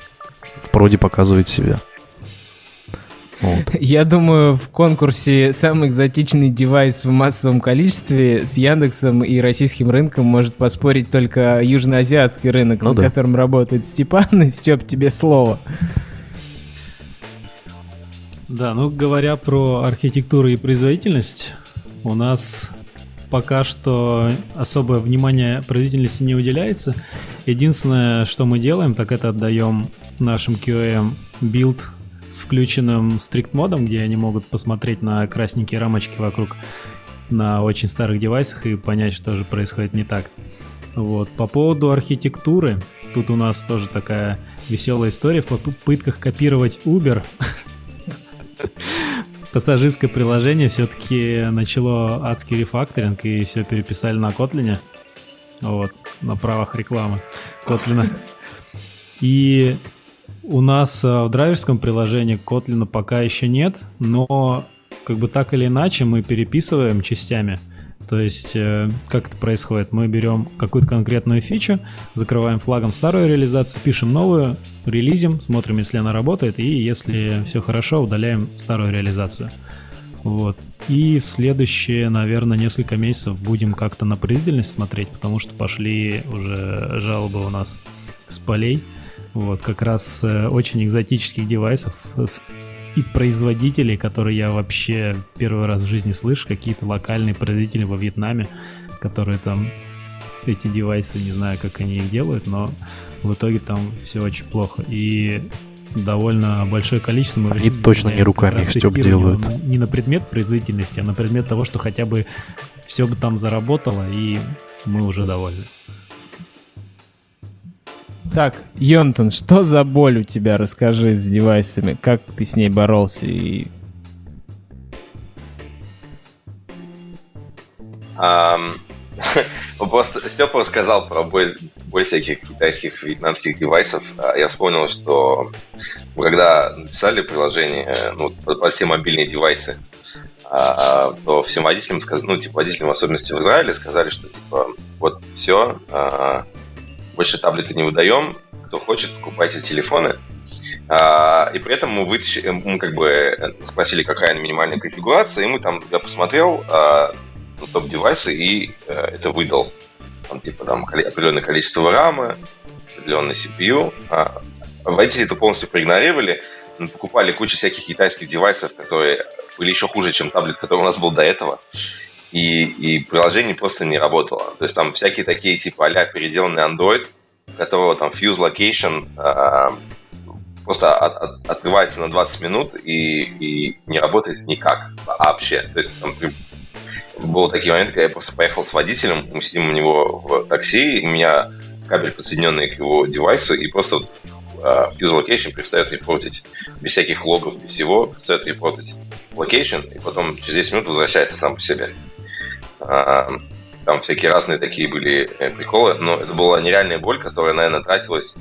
в проде показывает себя. Вот. Я думаю, в конкурсе самый экзотичный девайс в массовом количестве с Яндексом и российским рынком может поспорить только южноазиатский рынок, ну, на да. котором работает Степан. Степ, тебе слово. Да, ну говоря про архитектуру и производительность, у нас пока что особое внимание производительности не уделяется. Единственное, что мы делаем, так это отдаем нашим QM build с включенным strict модом, где они могут посмотреть на красненькие рамочки вокруг на очень старых девайсах и понять, что же происходит не так. Вот. По поводу архитектуры, тут у нас тоже такая веселая история в попытках копировать Uber. Пассажирское приложение все-таки начало адский рефакторинг и все переписали на Kotlin. Вот, на правах рекламы Kotlin. И у нас э, в драйверском приложении Kotlin пока еще нет, но как бы так или иначе мы переписываем частями. То есть, э, как это происходит? Мы берем какую-то конкретную фичу, закрываем флагом старую реализацию, пишем новую, релизим, смотрим, если она работает, и если все хорошо, удаляем старую реализацию. Вот. И в следующие, наверное, несколько месяцев будем как-то на производительность смотреть, потому что пошли уже жалобы у нас с полей. Вот, как раз э, очень экзотических девайсов с и производителей, которые я вообще первый раз в жизни слышу, какие-то локальные производители во Вьетнаме, которые там эти девайсы, не знаю, как они их делают, но в итоге там все очень плохо. И довольно большое количество. Мы Они точно не руками степ делают. Не на предмет производительности, а на предмет того, что хотя бы все бы там заработало, и мы уже довольны. Так, Йонтон, что за боль у тебя? Расскажи с девайсами. Как ты с ней боролся и... Um, просто Степа рассказал про боль, боль всяких китайских, вьетнамских девайсов. А я вспомнил, что когда написали приложение ну, по все мобильные девайсы, а, то всем водителям, ну, типа водителям, в особенности в Израиле, сказали, что типа вот все, больше таблеты не выдаем. Кто хочет, покупайте телефоны. А, и при этом мы вытащили, мы как бы спросили, какая минимальная конфигурация, и мы там, я посмотрел а, ну, топ-девайсы и а, это выдал. Там, типа, там определенное количество рамы, определенный CPU. А, водители это полностью проигнорировали. Мы покупали кучу всяких китайских девайсов, которые были еще хуже, чем таблет, который у нас был до этого и, и приложение просто не работало. То есть там всякие такие типа а переделанный Android, которого там Fuse Location э, просто от, от, открывается на 20 минут и, и не работает никак вообще. То есть там был такие моменты, когда я просто поехал с водителем, мы сидим у него в такси, у меня кабель подсоединенный к его девайсу, и просто uh, Fuse Location перестает репортить без всяких логов, без всего, перестает репортить location, и потом через 10 минут возвращается сам по себе. А, там всякие разные такие были э, приколы, но это была нереальная боль, которая, наверное, тратилась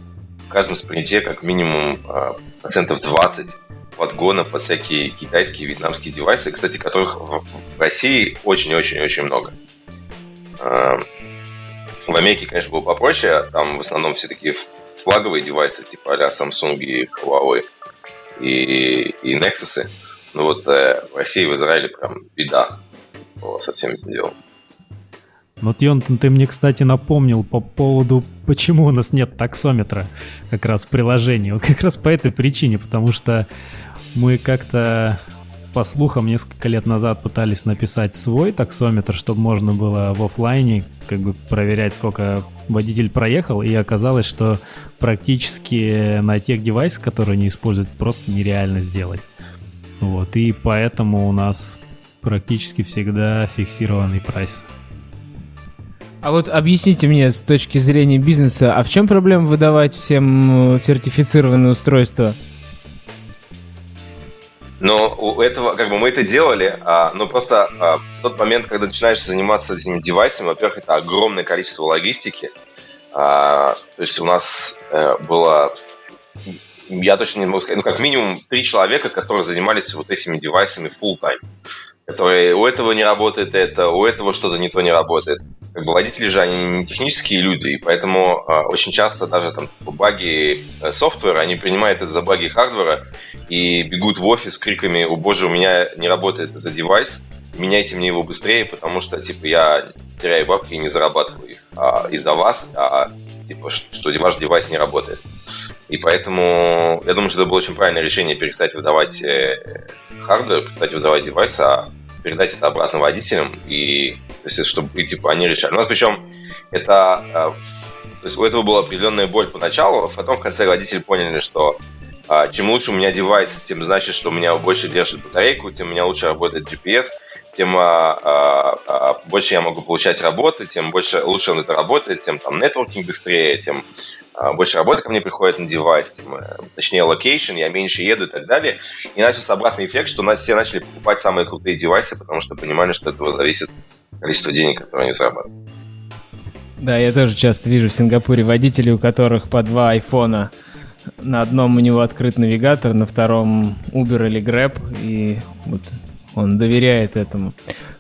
в каждом спринте как минимум а, процентов 20 подгона под всякие китайские, вьетнамские девайсы, кстати, которых в России очень-очень-очень много. А, в Америке, конечно, было попроще, там в основном все такие флаговые девайсы, типа а Samsung и Huawei и, и Nexus. Ну вот э, в России, в Израиле прям беда со всем этим делом. Вот, Йонтон, ты мне, кстати, напомнил по поводу, почему у нас нет таксометра как раз в приложении. Вот как раз по этой причине, потому что мы как-то, по слухам, несколько лет назад пытались написать свой таксометр, чтобы можно было в офлайне как бы проверять, сколько водитель проехал, и оказалось, что практически на тех девайсах, которые они используют, просто нереально сделать. Вот, и поэтому у нас практически всегда фиксированный прайс. А вот объясните мне с точки зрения бизнеса, а в чем проблема выдавать всем э, сертифицированные устройства? Но у этого, как бы мы это делали, а, но просто а, в тот момент, когда начинаешь заниматься этими девайсами, во-первых, это огромное количество логистики. А, то есть у нас а, было, я точно не могу сказать, ну как минимум три человека, которые занимались вот этими девайсами full time которые у этого не работает это, у этого что-то не то не работает. Как бы водители же, они не технические люди, и поэтому э, очень часто даже там типа, баги э, софтвера, они принимают это за баги хардвера и бегут в офис с криками «О боже, у меня не работает этот девайс, меняйте мне его быстрее, потому что, типа, я теряю бабки и не зарабатываю их а, из-за вас, а, типа, что ваш девайс не работает». И поэтому я думаю, что это было очень правильное решение перестать выдавать э, hardware, перестать выдавать девайс, а передать это обратно водителям, и то есть, чтобы и, типа, они решали. У нас причем это... Э, то есть у этого была определенная боль поначалу, а потом в конце водители поняли, что а, чем лучше у меня девайс, тем значит, что у меня больше держит батарейку, тем у меня лучше работает GPS, тем а, а, а, больше я могу получать работы, тем больше лучше он это работает, тем там networking быстрее, тем а, больше работы ко мне приходит на девайс, э, точнее location, я меньше еду и так далее. И начался обратный эффект, что у нас все начали покупать самые крутые девайсы, потому что понимали, что от этого зависит количество денег, которые они зарабатывают. Да, я тоже часто вижу в Сингапуре водителей, у которых по два айфона. На одном у него открыт навигатор, на втором Uber или Grab, и вот он доверяет этому.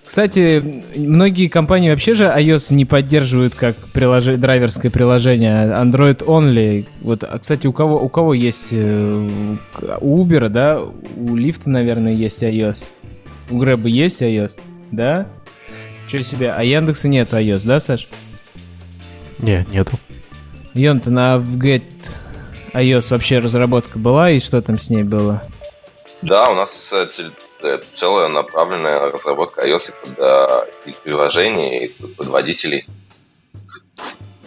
Кстати, многие компании вообще же iOS не поддерживают как прилож... драйверское приложение, а Android only. Вот, а, кстати, у кого, у кого есть... Э, у Uber, да? У Lyft, наверное, есть iOS. У Grab есть iOS, да? Что себе? А Яндекса нет iOS, да, Саш? Не, нету. Йон, ты на Get iOS вообще разработка была, и что там с ней было? Да, у нас э, целая направленная разработка iOS под э, приложений и под водителей.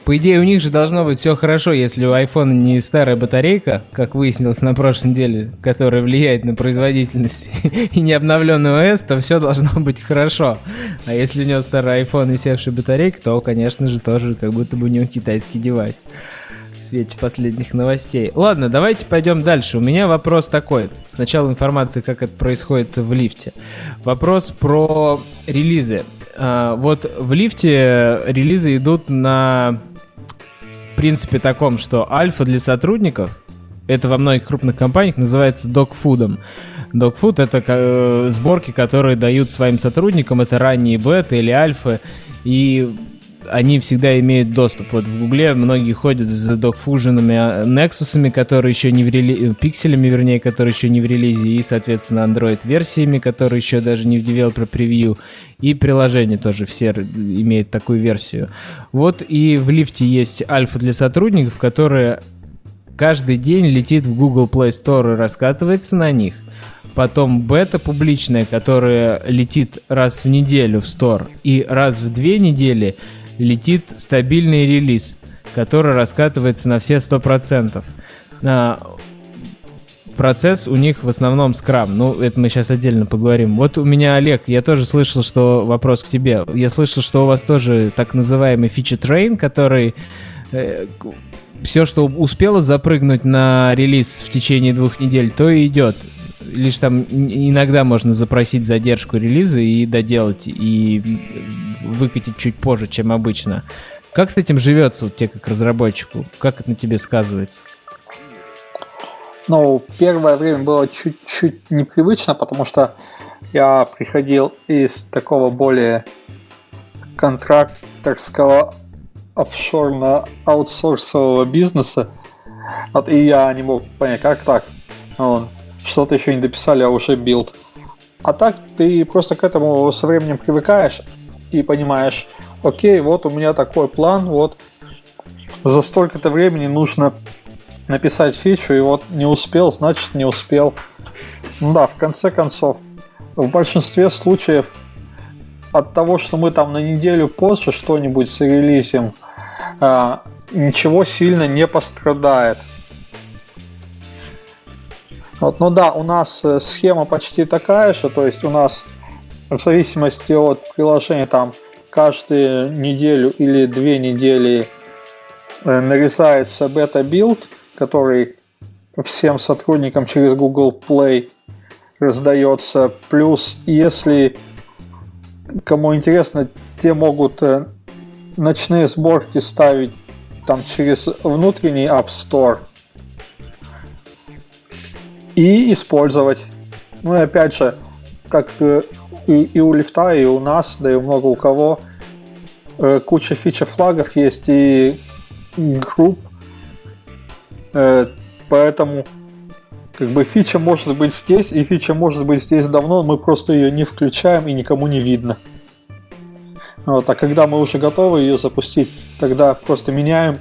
По идее, у них же должно быть все хорошо, если у iPhone не старая батарейка, как выяснилось на прошлой неделе, которая влияет на производительность, и не обновленный ОС, то все должно быть хорошо. А если у него старый iPhone и севшая батарейка, то, конечно же, тоже как будто бы у него китайский девайс свете последних новостей. Ладно, давайте пойдем дальше. У меня вопрос такой. Сначала информация, как это происходит в лифте. Вопрос про релизы. А, вот в лифте релизы идут на принципе таком, что альфа для сотрудников, это во многих крупных компаниях называется докфудом. Докфуд это э, сборки, которые дают своим сотрудникам, это ранние беты или альфы, и они всегда имеют доступ. Вот в Гугле многие ходят за докфуженными Nexus'ами, которые еще не в релизе, пикселями, вернее, которые еще не в релизе, и, соответственно, Android-версиями, которые еще даже не в Developer Preview, и приложения тоже все имеют такую версию. Вот и в лифте есть альфа для сотрудников, которая каждый день летит в Google Play Store и раскатывается на них. Потом бета публичная, которая летит раз в неделю в Store и раз в две недели летит стабильный релиз, который раскатывается на все 100%. На процесс у них в основном скрам. Ну, это мы сейчас отдельно поговорим. Вот у меня, Олег, я тоже слышал, что вопрос к тебе. Я слышал, что у вас тоже так называемый фичи трейн, который э, все, что успело запрыгнуть на релиз в течение двух недель, то и идет. Лишь там иногда можно запросить задержку релиза и доделать, и выкатить чуть позже, чем обычно. Как с этим живется вот тебе как разработчику? Как это на тебе сказывается? Ну, первое время было чуть-чуть непривычно, потому что я приходил из такого более контракторского офшорно-аутсорсового бизнеса, вот, и я не мог понять, как так. Вот, что-то еще не дописали, а уже build. А так ты просто к этому со временем привыкаешь, и понимаешь, окей, вот у меня такой план, вот за столько-то времени нужно написать фичу, и вот не успел, значит не успел. Ну да, в конце концов, в большинстве случаев от того, что мы там на неделю позже что-нибудь зарелизим, а, ничего сильно не пострадает. Вот, ну да, у нас э, схема почти такая же, то есть у нас в зависимости от приложения, там каждую неделю или две недели э, нарезается бета-билд, который всем сотрудникам через Google Play раздается. Плюс, если кому интересно, те могут э, ночные сборки ставить там через внутренний App Store и использовать. Ну и опять же, как э, и, и у лифта, и у нас, да и много у кого, э, куча фича флагов есть и групп, поэтому как бы фича может быть здесь, и фича может быть здесь давно, мы просто ее не включаем и никому не видно. Вот, а когда мы уже готовы ее запустить, тогда просто меняем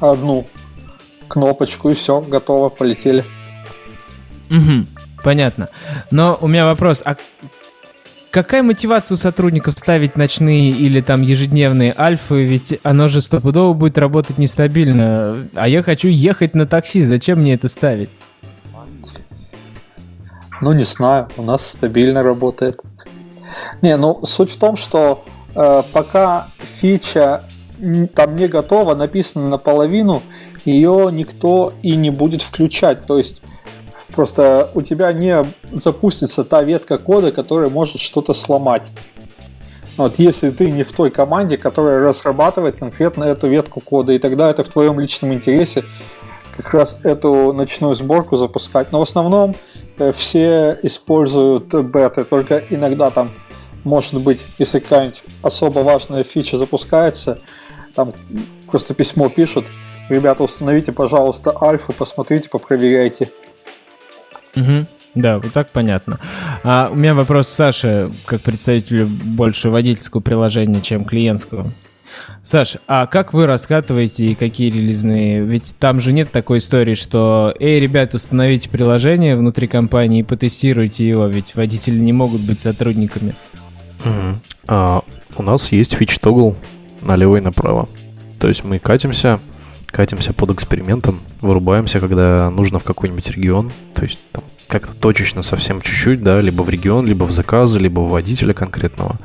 одну кнопочку и все, готово, полетели. Угу, понятно. Но у меня вопрос, а какая мотивация у сотрудников ставить ночные или там ежедневные альфы? Ведь оно же стопудово будет работать нестабильно. А я хочу ехать на такси, зачем мне это ставить? Ну, не знаю, у нас стабильно работает. Не, ну, суть в том, что э, пока фича там не готова, написана наполовину, ее никто и не будет включать. То есть просто у тебя не запустится та ветка кода, которая может что-то сломать. Вот если ты не в той команде, которая разрабатывает конкретно эту ветку кода, и тогда это в твоем личном интересе как раз эту ночную сборку запускать. Но в основном э, все используют беты, только иногда там может быть, если какая-нибудь особо важная фича запускается, там просто письмо пишут, ребята, установите, пожалуйста, альфу, посмотрите, попроверяйте. Угу. Да, вот так понятно. А у меня вопрос Саше, как представителю больше водительского приложения, чем клиентского. Саш, а как вы раскатываете и какие релизные? Ведь там же нет такой истории, что «Эй, ребят, установите приложение внутри компании и потестируйте его», ведь водители не могут быть сотрудниками. Mm-hmm. А, у нас есть фич тогл налево и направо. То есть мы катимся, катимся под экспериментом, вырубаемся, когда нужно в какой-нибудь регион. То есть там как-то точечно совсем чуть-чуть, да, либо в регион, либо в заказы, либо в водителя конкретного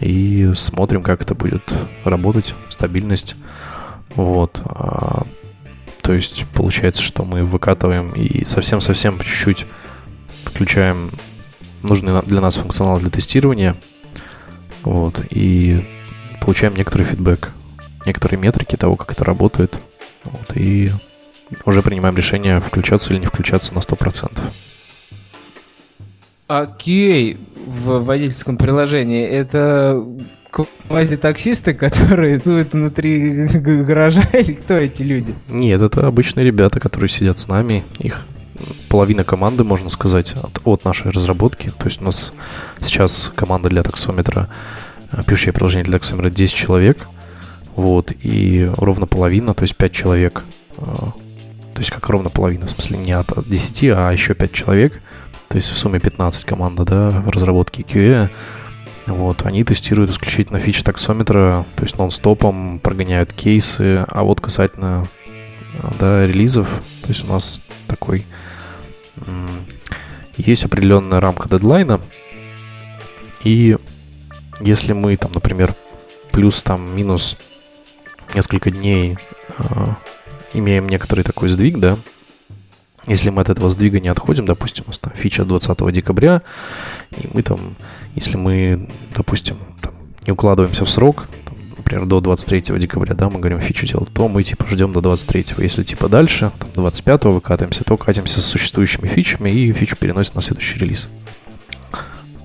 и смотрим, как это будет работать, стабильность. Вот. А, то есть получается, что мы выкатываем и совсем-совсем по чуть-чуть включаем нужный для нас функционал для тестирования. Вот. И получаем некоторый фидбэк, некоторые метрики того, как это работает. Вот. И уже принимаем решение, включаться или не включаться на 100%. А QA в водительском приложении это квази-таксисты, которые дуют внутри гаража, или кто эти люди? Нет, это обычные ребята, которые сидят с нами. Их половина команды, можно сказать, от, от нашей разработки. То есть у нас сейчас команда для таксометра, э, пишущее приложение для таксометра 10 человек. Вот, и ровно половина, то есть 5 человек. Э, то есть как ровно половина, в смысле не от 10, а еще 5 человек – то есть в сумме 15 команда, да, разработки QA. Вот, они тестируют исключительно фичи таксометра, то есть нон-стопом прогоняют кейсы, а вот касательно да, релизов, то есть у нас такой есть определенная рамка дедлайна, и если мы там, например, плюс там минус несколько дней э, имеем некоторый такой сдвиг, да, если мы от этого сдвига не отходим, допустим, у нас там фича 20 декабря, и мы там, если мы, допустим, там, не укладываемся в срок, там, например, до 23 декабря, да, мы говорим фичу делать, то мы типа ждем до 23. Если типа дальше, там, 25 выкатываемся, то катимся с существующими фичами и фичу переносим на следующий релиз.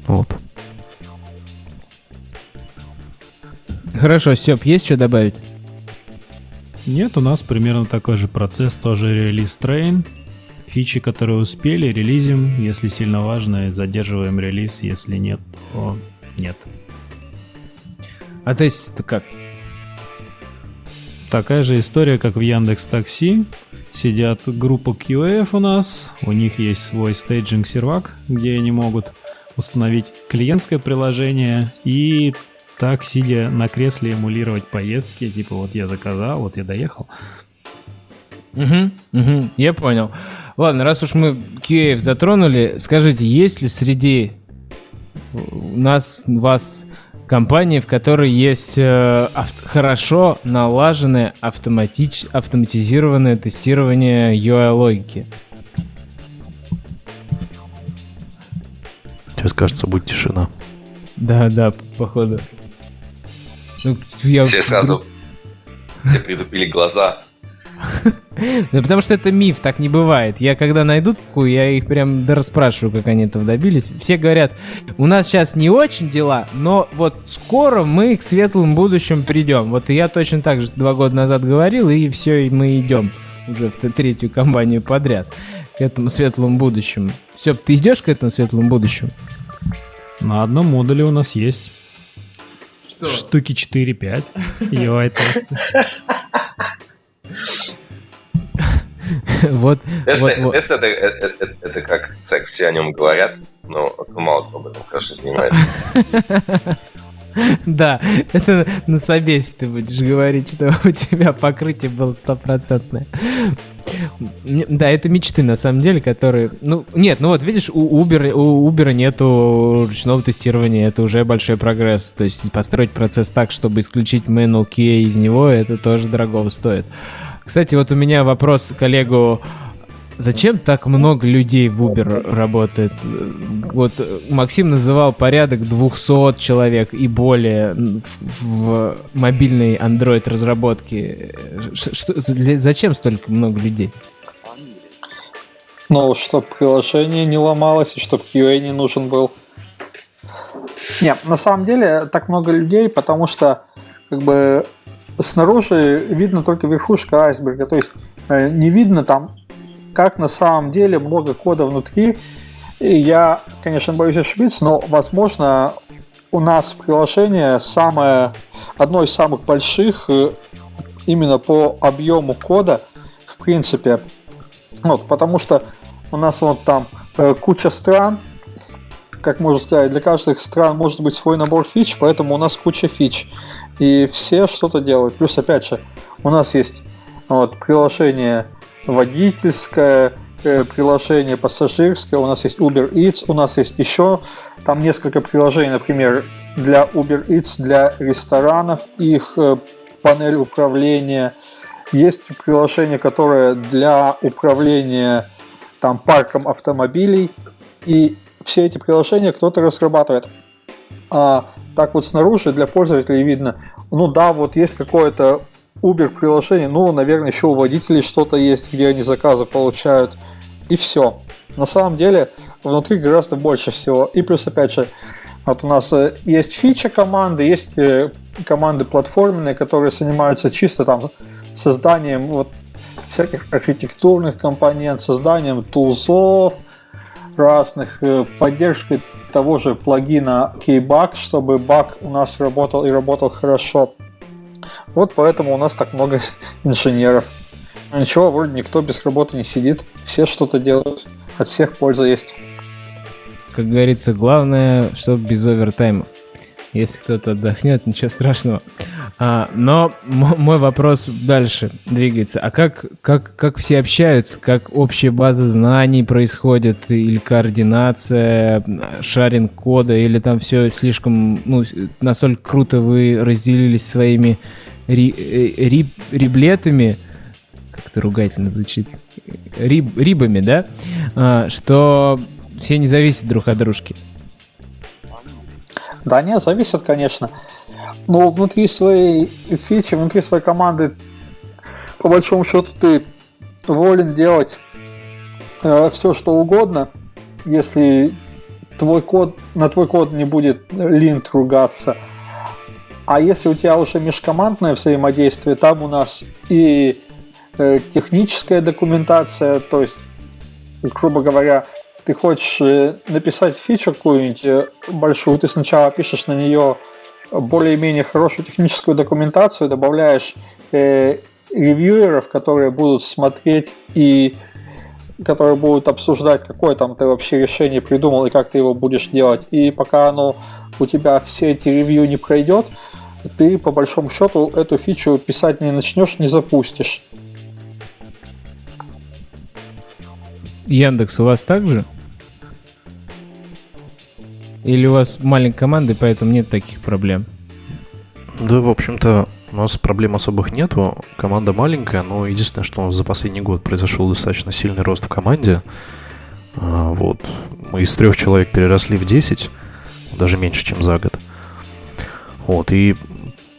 Вот. Хорошо, Степ, есть что добавить? Нет, у нас примерно такой же процесс, тоже release train фичи, которые успели, релизим. Если сильно важно, задерживаем релиз. Если нет, то нет. А то есть это как? Такая же история, как в Яндекс Такси. Сидят группа QA у нас, у них есть свой стейджинг сервак, где они могут установить клиентское приложение и так, сидя на кресле, эмулировать поездки, типа вот я заказал, вот я доехал. Угу, угу, я понял. Ладно, раз уж мы QA затронули, скажите, есть ли среди нас, вас компания, в которой есть э, ав- хорошо налаженное автоматич- автоматизированное тестирование UI-логики. Сейчас, кажется, будет тишина. Да, да, походу. Ну, я Все сразу... Все притупили глаза. Да потому что это миф, так не бывает. Я когда найду такую, я их прям да расспрашиваю, как они этого добились. Все говорят, у нас сейчас не очень дела, но вот скоро мы к светлым будущим придем. Вот и я точно так же два года назад говорил, и все, и мы идем уже в третью компанию подряд к этому светлому будущему. Степ, ты идешь к этому светлому будущему? На одном модуле у нас есть Что? штуки 4-5 UI-тесты. Вот, Тест, вот, вот. тест это, это, это, как секс, все о нем говорят, но мало кто об этом, кажется, занимается. Да, это на собесе ты будешь говорить, что у тебя покрытие было стопроцентное. Да, это мечты, на самом деле, которые... Ну, нет, ну вот, видишь, у Uber, у Uber нету ручного тестирования, это уже большой прогресс. То есть построить процесс так, чтобы исключить manual QA из него, это тоже дорого стоит. Кстати, вот у меня вопрос коллегу. Зачем так много людей в Uber работает? Вот Максим называл порядок 200 человек и более в, в мобильной Android разработке. Что- зачем столько много людей? Ну, чтобы приложение не ломалось и чтобы QA не нужен был. Не, на самом деле так много людей, потому что как бы снаружи видно только верхушка айсберга, то есть э, не видно там, как на самом деле много кода внутри. И я, конечно, боюсь ошибиться, но, возможно, у нас приложение самое, одно из самых больших э, именно по объему кода, в принципе. Вот, потому что у нас вот там э, куча стран, как можно сказать, для каждых стран может быть свой набор фич, поэтому у нас куча фич. И все что-то делают. Плюс, опять же, у нас есть вот, приложение водительское, э, приложение пассажирское, у нас есть Uber Eats, у нас есть еще там несколько приложений, например, для Uber Eats, для ресторанов, их э, панель управления. Есть приложение, которое для управления там парком автомобилей, и все эти приложения кто-то разрабатывает. А так вот снаружи для пользователей видно, ну да, вот есть какое-то Uber приложение, ну, наверное, еще у водителей что-то есть, где они заказы получают, и все. На самом деле, внутри гораздо больше всего. И плюс, опять же, вот у нас э, есть фича команды, есть э, команды платформенные, которые занимаются чисто там созданием вот всяких архитектурных компонент, созданием тулзов разных, э, поддержкой того же плагина Keybug, чтобы баг у нас работал и работал хорошо. Вот поэтому у нас так много инженеров. Но Ничего, вроде никто без работы не сидит. Все что-то делают. От всех польза есть. Как говорится, главное, чтобы без овертайма. Если кто-то отдохнет, ничего страшного. А, но мой вопрос дальше двигается. А как, как, как все общаются? Как общая база знаний происходит? Или координация, шаринг кода? Или там все слишком, ну, настолько круто вы разделились своими ри- э, ри- риблетами? Как это ругательно звучит? Риб, рибами, да? А, что все не зависят друг от дружки. Да, не, зависит, конечно. Но внутри своей фичи, внутри своей команды, по большому счету, ты волен делать все, что угодно, если твой код, на твой код не будет линт ругаться. А если у тебя уже межкомандное взаимодействие, там у нас и э, техническая документация, то есть, грубо говоря, ты хочешь э, написать фичу какую-нибудь э, большую, ты сначала пишешь на нее более-менее хорошую техническую документацию, добавляешь э, ревьюеров, которые будут смотреть и которые будут обсуждать, какое там ты вообще решение придумал и как ты его будешь делать. И пока оно у тебя все эти ревью не пройдет, ты по большому счету эту фичу писать не начнешь, не запустишь. Яндекс у вас также? Или у вас маленькая команда, и поэтому нет таких проблем? Да, в общем-то, у нас проблем особых нету. Команда маленькая, но единственное, что за последний год произошел достаточно сильный рост в команде. А, вот. Мы из трех человек переросли в 10, даже меньше, чем за год. Вот, и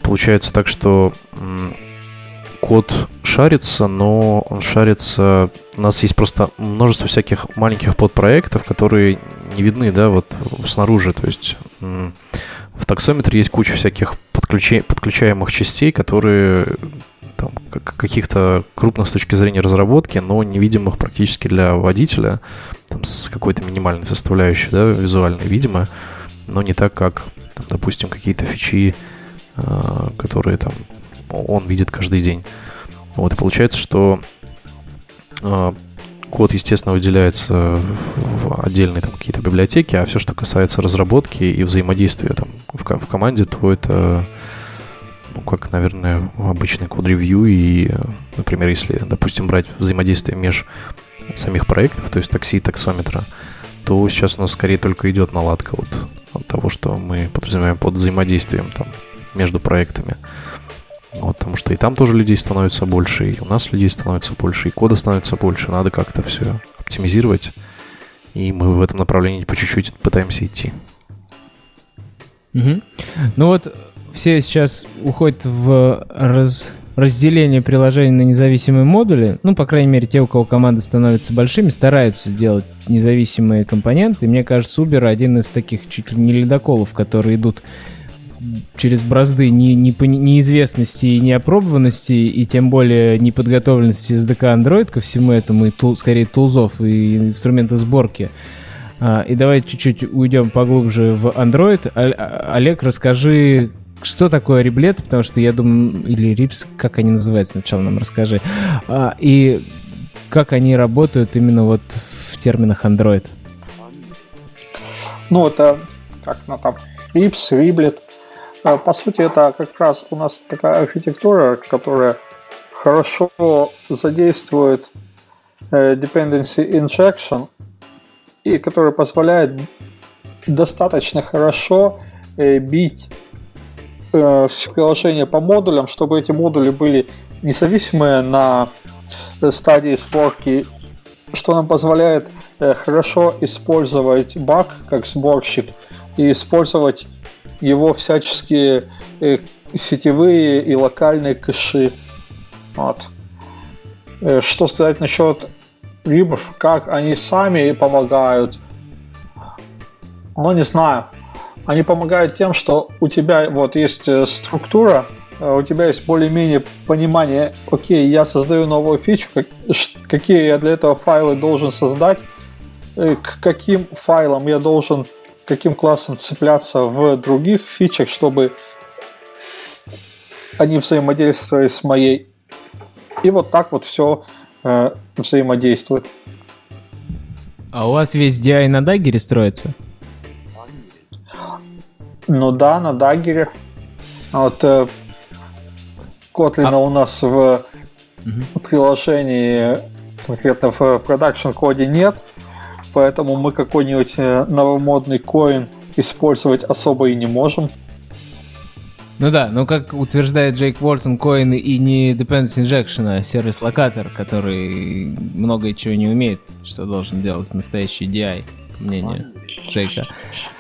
получается так, что код шарится, но он шарится... У нас есть просто множество всяких маленьких подпроектов, которые не видны, да, вот снаружи. То есть в таксометре есть куча всяких подключа... подключаемых частей, которые там, каких-то крупных с точки зрения разработки, но невидимых практически для водителя, там, с какой-то минимальной составляющей, да, визуально видимо, но не так, как, там, допустим, какие-то фичи, э, которые там он видит каждый день. Вот, и получается, что э, код, естественно, выделяется в отдельные там какие-то библиотеки, а все, что касается разработки и взаимодействия там в, в команде, то это ну, как, наверное, обычный код-ревью и, например, если, допустим, брать взаимодействие меж самих проектов, то есть такси и таксометра, то сейчас у нас скорее только идет наладка вот от того, что мы подразумеваем под взаимодействием там между проектами. Вот, потому что и там тоже людей становится больше, и у нас людей становится больше, и кода становится больше. Надо как-то все оптимизировать. И мы в этом направлении по чуть-чуть пытаемся идти. Угу. Ну вот все сейчас уходят в раз, разделение приложений на независимые модули. Ну, по крайней мере, те, у кого команды становятся большими, стараются делать независимые компоненты. Мне кажется, Uber один из таких чуть ли не ледоколов, которые идут через бразды не, не, неизвестности и неопробованности, и тем более неподготовленности SDK Android ко всему этому, и тул, скорее тулзов и инструмента сборки. А, и давай чуть-чуть уйдем поглубже в Android. Олег, расскажи, что такое риблет, потому что я думаю, или рипс, как они называются, сначала нам расскажи. А, и как они работают именно вот в терминах Android. Ну, это как на там рипс, риблет. А, по сути, это как раз у нас такая архитектура, которая хорошо задействует э, dependency injection и которая позволяет достаточно хорошо э, бить э, приложение по модулям, чтобы эти модули были независимые на стадии сборки, что нам позволяет хорошо использовать баг как сборщик и использовать его всяческие э, сетевые и локальные кэши. Вот. Э, что сказать насчет рибов, как они сами помогают? Ну, не знаю. Они помогают тем, что у тебя вот есть э, структура, у тебя есть более-менее понимание, окей, я создаю новую фичу, как, какие я для этого файлы должен создать, к каким файлам я должен каким классом цепляться в других фичах, чтобы они взаимодействовали с моей. И вот так вот все э, взаимодействует. А у вас весь DI на дагере строится? Ну да, на дагере. Вот э, Kotlin а... у нас в угу. приложении, конкретно в продакшн коде нет поэтому мы какой-нибудь э, новомодный коин использовать особо и не можем. Ну да, но как утверждает Джейк Уортон, коин и не Dependency Injection, а сервис-локатор, который много чего не умеет, что должен делать настоящий DI, по мнению Джейка.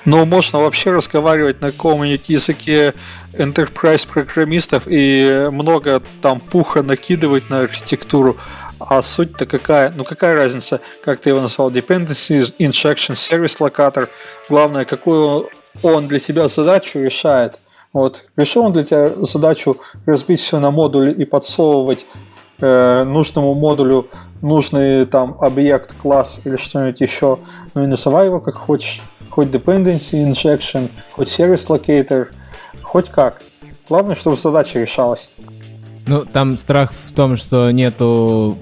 Ну, можно вообще разговаривать на каком-нибудь языке enterprise программистов и много там пуха накидывать на архитектуру, а суть-то какая? Ну какая разница, как ты его назвал? Dependency Injection Service Locator. Главное, какую он для тебя задачу решает. Вот. Решил он для тебя задачу разбить все на модули и подсовывать э, нужному модулю нужный там объект, класс или что-нибудь еще. Ну и называй его как хочешь. Хоть dependency injection, хоть service locator, хоть как. Главное, чтобы задача решалась. Ну, там страх в том, что нету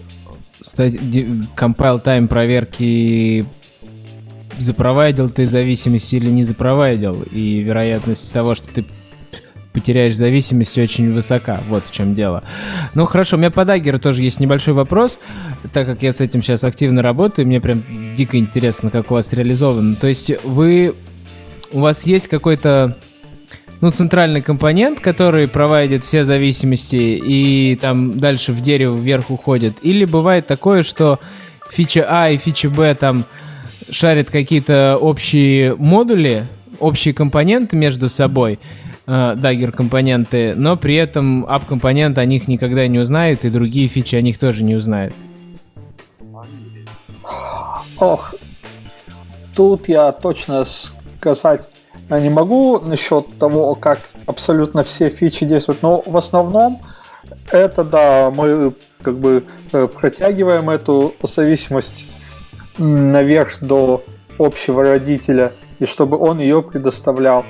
compile time проверки запровайдил ты зависимость или не запровайдил, и вероятность того, что ты потеряешь зависимость, очень высока. Вот в чем дело. Ну хорошо, у меня по даггеру тоже есть небольшой вопрос, так как я с этим сейчас активно работаю, мне прям дико интересно, как у вас реализовано. То есть вы у вас есть какой-то ну, центральный компонент, который проводит все зависимости и там дальше в дерево вверх уходит. Или бывает такое, что фича А и фича Б там шарят какие-то общие модули, общие компоненты между собой, Dagger компоненты, но при этом app компонент о них никогда не узнает, и другие фичи о них тоже не узнают. Ох, тут я точно сказать не могу насчет того, как абсолютно все фичи действуют, но в основном это, да, мы как бы э, протягиваем эту зависимость наверх до общего родителя, и чтобы он ее предоставлял.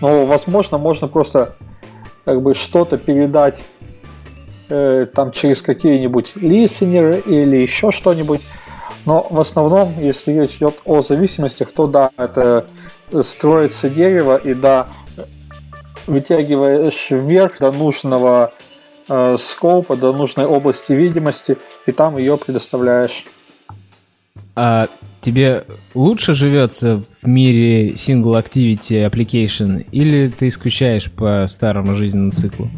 Но, возможно, можно просто как бы что-то передать э, там через какие-нибудь листенеры или еще что-нибудь. Но в основном, если речь идет о зависимостях, то да, это строится дерево, и да, вытягиваешь вверх до нужного э, скопа, до нужной области видимости, и там ее предоставляешь. А тебе лучше живется в мире Single Activity Application, или ты скучаешь по старому жизненному циклу?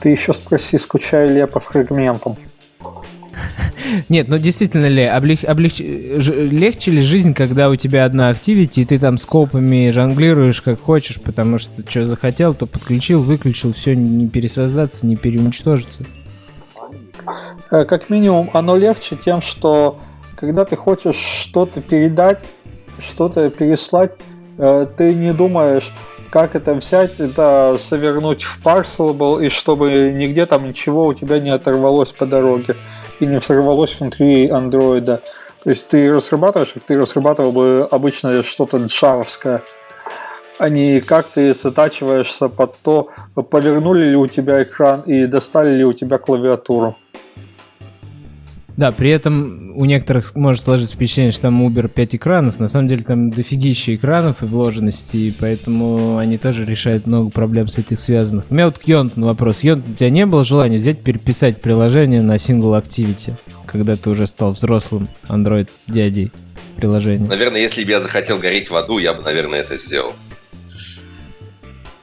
Ты еще спроси, скучаю ли я по фрагментам. Нет, ну действительно ли, облег, облег, легче ли жизнь, когда у тебя одна активити, и ты там скопами жонглируешь как хочешь, потому что что захотел, то подключил, выключил, все, не пересоздаться, не переуничтожиться? Э, как минимум, оно легче тем, что когда ты хочешь что-то передать, что-то переслать, э, ты не думаешь, как это взять, это совернуть в parsable, и чтобы нигде там ничего у тебя не оторвалось по дороге и не взорвалось внутри андроида. То есть ты разрабатываешь, как ты разрабатывал бы обычно что-то джавовское, а не как ты затачиваешься под то, повернули ли у тебя экран и достали ли у тебя клавиатуру. Да, при этом у некоторых может сложиться впечатление, что там Uber 5 экранов. На самом деле там дофигища экранов и вложенностей, и поэтому они тоже решают много проблем с этих связанных. У меня вот к Йонтон вопрос. Йонтон, у тебя не было желания взять, переписать приложение на Single Activity, когда ты уже стал взрослым Android дядей приложения? Наверное, если бы я захотел гореть в аду, я бы, наверное, это сделал.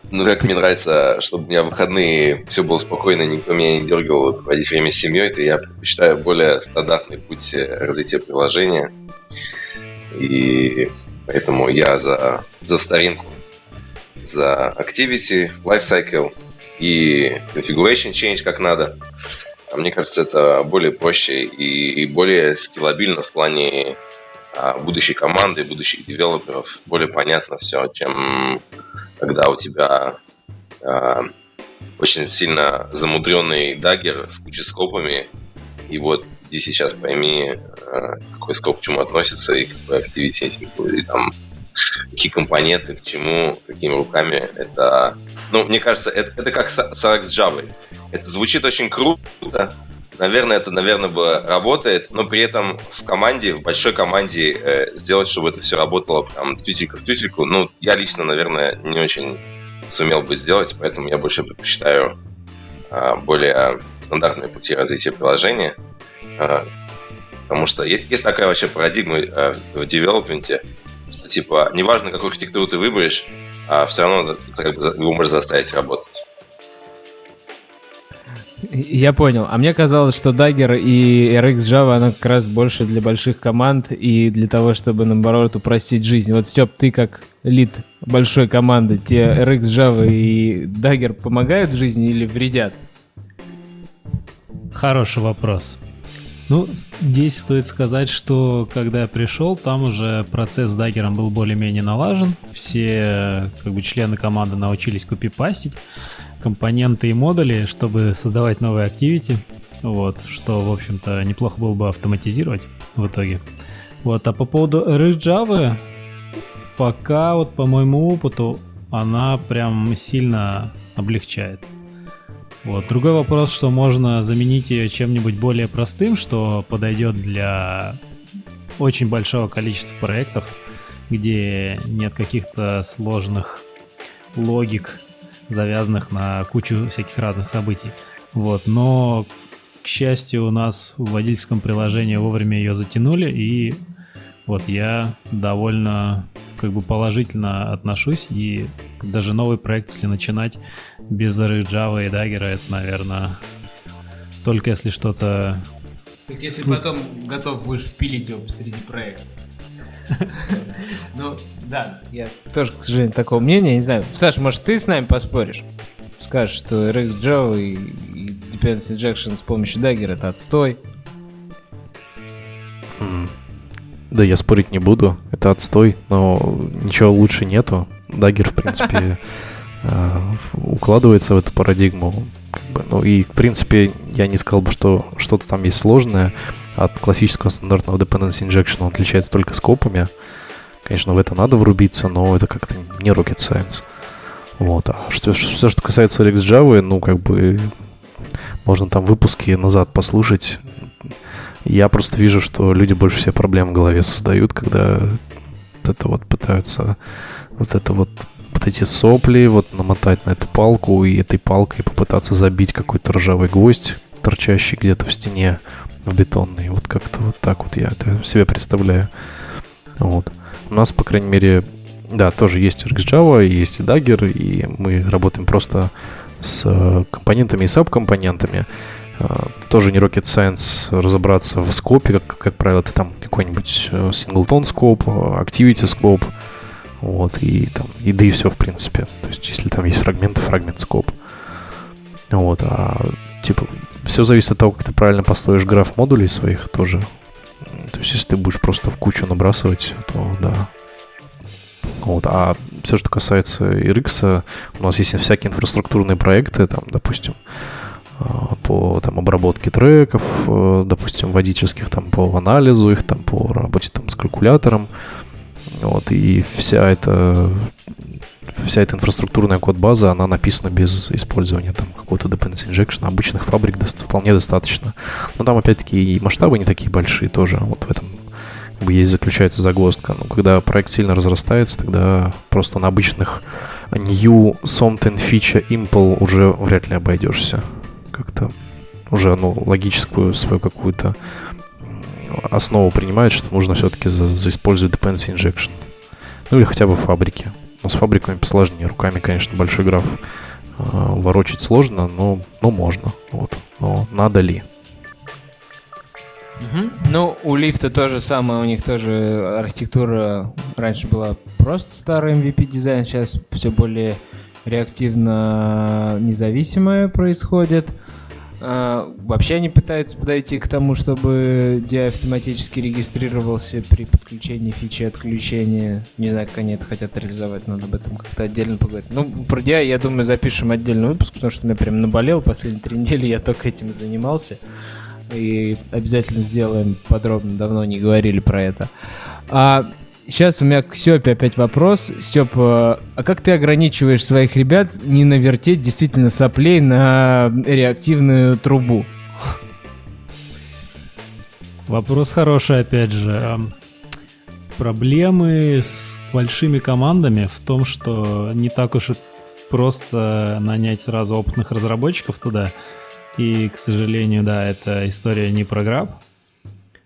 Ну, как мне нравится, чтобы у меня выходные все было спокойно, никто меня не дергал проводить время с семьей, то я предпочитаю более стандартный путь развития приложения. И поэтому я за, за старинку, за Activity, Lifecycle и Configuration Change как надо. А мне кажется, это более проще и, и более скиллабильно в плане будущей команды, будущих девелоперов. Более понятно все, чем когда у тебя э, очень сильно замудренный дагер с кучей скопами, и вот иди сейчас пойми, э, какой скоп к чему относится, и какой активити этим и там какие компоненты, к чему, какими руками. Это, ну, мне кажется, это, это как с, с Java. Это звучит очень круто, наверное, это, наверное, бы работает, но при этом в команде, в большой команде э, сделать, чтобы это все работало прям тютелька в тютельку, ну, я лично, наверное, не очень сумел бы сделать, поэтому я больше предпочитаю э, более стандартные пути развития приложения, э, потому что есть, есть такая вообще парадигма э, в девелопменте, что, типа, неважно, какую архитектуру ты выберешь, а все равно ты как бы его можешь заставить работать. Я понял. А мне казалось, что Dagger и RX Java, она как раз больше для больших команд и для того, чтобы, наоборот, упростить жизнь. Вот, Степ, ты как лид большой команды, тебе RX Java и Dagger помогают в жизни или вредят? Хороший вопрос. Ну, здесь стоит сказать, что когда я пришел, там уже процесс с даггером был более-менее налажен. Все как бы члены команды научились копипастить компоненты и модули, чтобы создавать новые activity. Вот, что, в общем-то, неплохо было бы автоматизировать в итоге. Вот, а по поводу RX пока вот по моему опыту она прям сильно облегчает. Вот. Другой вопрос, что можно заменить ее чем-нибудь более простым, что подойдет для очень большого количества проектов, где нет каких-то сложных логик завязанных на кучу всяких разных событий. Вот, но, к счастью, у нас в водительском приложении вовремя ее затянули, и Вот я довольно как бы положительно отношусь, и даже новый проект, если начинать без Java и Dagger, это, наверное, только если что-то... Так если потом готов будешь впилить его посреди проекта. Ну, да, я тоже, к сожалению, такого мнения, не знаю. Саш, может, ты с нами поспоришь? Скажешь, что RX Java и, и Dependency Injection с помощью Dagger это отстой. Да, я спорить не буду, это отстой, но ничего лучше нету. Dagger, в принципе, э, укладывается в эту парадигму. Ну и, в принципе, я не сказал бы, что что-то там есть сложное. От классического стандартного dependency injection он отличается только скопами. Конечно, в это надо врубиться, но это как-то не rocket science. Вот. А что, что, что касается Alex Java, ну, как бы можно там выпуски назад послушать. Я просто вижу, что люди больше себе проблем в голове создают, когда вот это вот пытаются вот это вот вот эти сопли, вот намотать на эту палку и этой палкой попытаться забить какой-то ржавый гвоздь, торчащий где-то в стене бетонный. Вот как-то вот так вот я это себе представляю. Вот. У нас, по крайней мере, да, тоже есть RxJava, есть Dagger, и мы работаем просто с э, компонентами и сабкомпонентами. Uh, тоже не rocket science разобраться в скопе, как, как правило, ты там какой-нибудь э, singleton скоп, activity скоп, вот, и там, и да и все, в принципе. То есть, если там есть фрагменты, фрагмент скоп. Вот, а типа, все зависит от того, как ты правильно построишь граф модулей своих тоже. То есть, если ты будешь просто в кучу набрасывать, то да, вот. А все, что касается RX, у нас есть всякие инфраструктурные проекты, там, допустим, а, по там, обработке треков, э, допустим, водительских, там, по анализу их, там, по работе там, с калькулятором. Вот, и вся эта, вся эта инфраструктурная код-база, она написана без использования там какого-то dependency injection. Обычных фабрик дост- вполне достаточно. Но там, опять-таки, и масштабы не такие большие тоже. Вот в этом как бы есть заключается загвоздка. Но когда проект сильно разрастается, тогда просто на обычных new something feature impl уже вряд ли обойдешься. Как-то уже ну, логическую свою какую-то основу принимает, что нужно все-таки за, за использовать dependency injection. Ну или хотя бы фабрики. С фабриками посложнее. Руками, конечно, большой граф э, ворочать сложно, но, но можно. Вот. Но надо ли? Угу. Ну, у лифта тоже самое, у них тоже архитектура раньше была просто старый MVP дизайн, сейчас все более реактивно независимое происходит. Uh, вообще они пытаются подойти к тому, чтобы DI автоматически регистрировался при подключении фичи отключения. Не знаю, как они это хотят реализовать, надо об этом как-то отдельно поговорить. Ну, про DI, я думаю, запишем отдельный выпуск, потому что меня прям наболел последние три недели, я только этим занимался и обязательно сделаем подробно, давно не говорили про это. А сейчас у меня к Степе опять вопрос. Степ, а как ты ограничиваешь своих ребят не навертеть действительно соплей на реактивную трубу? Вопрос хороший, опять же. Проблемы с большими командами в том, что не так уж и просто нанять сразу опытных разработчиков туда. И, к сожалению, да, это история не про граб.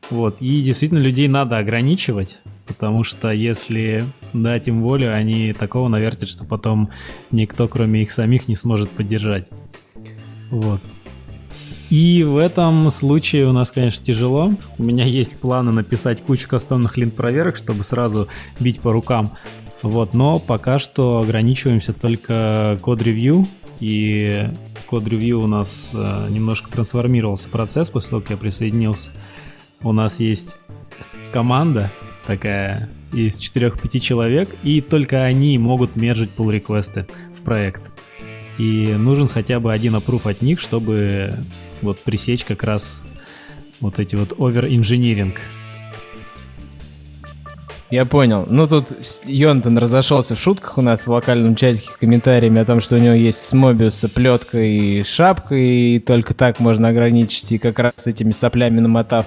Вот. И действительно людей надо ограничивать, потому что если дать им волю, они такого навертят, что потом никто, кроме их самих, не сможет поддержать. Вот. И в этом случае у нас, конечно, тяжело. У меня есть планы написать кучу кастомных линт-проверок, чтобы сразу бить по рукам. Вот, но пока что ограничиваемся только код-ревью, и код-ревью у нас э, немножко трансформировался процесс после того, как я присоединился. У нас есть команда такая из 4-5 человек, и только они могут мержить pull реквесты в проект. И нужен хотя бы один аппрув от них, чтобы вот пресечь как раз вот эти вот over-engineering. Я понял. Ну, тут Йонтон разошелся в шутках у нас в локальном чатике комментариями о том, что у него есть с Мобиуса плетка и шапка, и только так можно ограничить, и как раз этими соплями намотав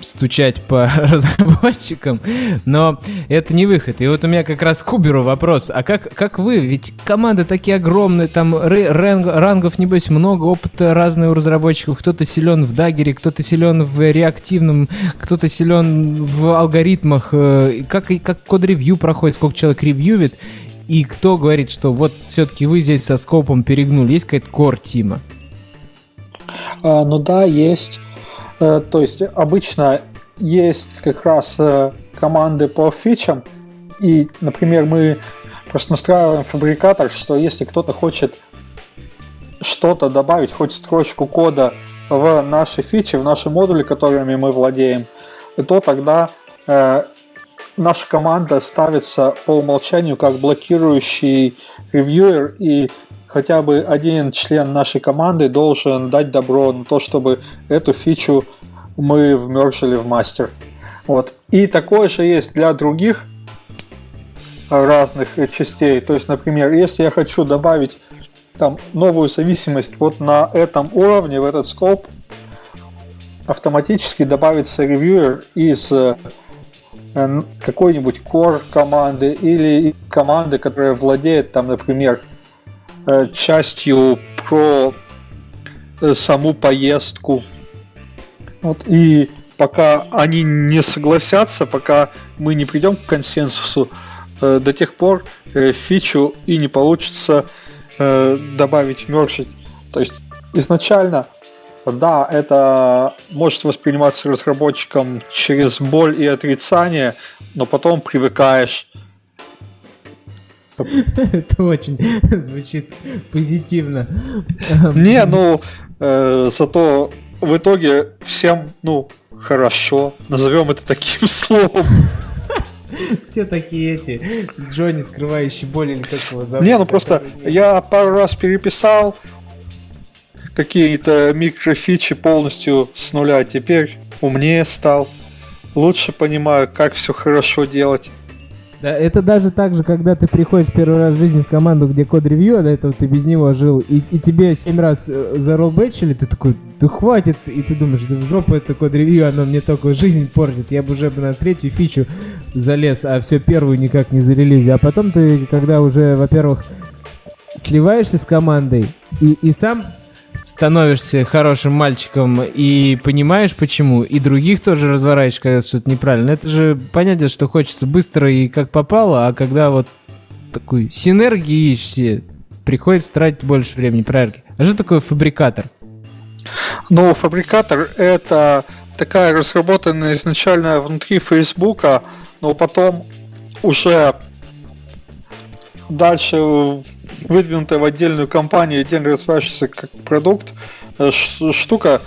стучать по разработчикам. Но это не выход. И вот у меня как раз к Куберу вопрос. А как, как вы? Ведь команды такие огромные, там ранг, рангов, небось, много, опыта разные у разработчиков. Кто-то силен в дагере, кто-то силен в реактивном, кто-то силен в алгоритмах, э, как, как код-ревью проходит, сколько человек ревьюет, и кто говорит, что вот все-таки вы здесь со скопом перегнули, есть какая-то кор тима? А, ну да, есть. А, то есть обычно есть как раз а, команды по фичам, и, например, мы просто настраиваем фабрикатор, что если кто-то хочет что-то добавить, хоть строчку кода в наши фичи, в наши модули, которыми мы владеем, то тогда э, наша команда ставится по умолчанию как блокирующий ревьюер, и хотя бы один член нашей команды должен дать добро на то, чтобы эту фичу мы вмержили в мастер. Вот. И такое же есть для других разных частей. То есть, например, если я хочу добавить там новую зависимость вот на этом уровне, в этот скоп, автоматически добавится ревьюер из какой-нибудь core команды или команды, которая владеет там, например, э, частью про э, саму поездку. Вот, и пока они не согласятся, пока мы не придем к консенсусу, до тех пор фичу и не получится добавить мержить. То есть изначально да, это может восприниматься разработчиком через боль и отрицание, но потом привыкаешь. Это очень звучит позитивно. Не, ну, э, зато в итоге всем, ну, хорошо. Назовем это таким словом. Все такие эти Джонни, скрывающий боль или как его зовут. Не, ну просто я пару раз переписал, какие-то микрофичи полностью с нуля. Теперь умнее стал, лучше понимаю, как все хорошо делать. Да, это даже так же, когда ты приходишь первый раз в жизни в команду, где код ревью, а до этого ты без него жил, и, и тебе семь раз э, заролбэчили, ты такой, да хватит, и ты думаешь, да в жопу это код ревью, оно мне только жизнь портит, я бы уже на третью фичу залез, а все первую никак не зарелизил. А потом ты, когда уже, во-первых, сливаешься с командой, и, и сам становишься хорошим мальчиком и понимаешь почему, и других тоже разворачиваешь, когда что-то неправильно. Это же понятно, что хочется быстро и как попало, а когда вот такой синергии ищете, приходится тратить больше времени, правильно? А что такое фабрикатор? Ну, фабрикатор — это такая разработанная изначально внутри Фейсбука, но потом уже дальше выдвинутая в отдельную компанию, отдельно развивающаяся как продукт, э, штука,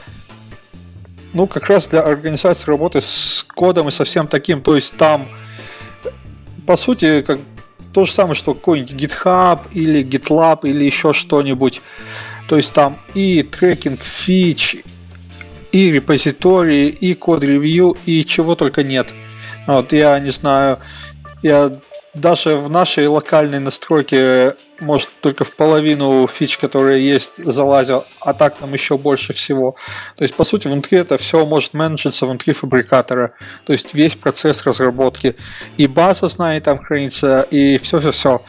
ну, как раз для организации работы с кодом и со всем таким. То есть там, по сути, как то же самое, что какой-нибудь GitHub или GitLab или еще что-нибудь. То есть там и трекинг фич, и репозитории, и код-ревью, и чего только нет. Вот, я не знаю, я даже в нашей локальной настройке, может, только в половину фич, которые есть, залазил, а так там еще больше всего. То есть, по сути, внутри это все может менеджиться внутри фабрикатора. То есть, весь процесс разработки. И база знаний там хранится, и все-все-все.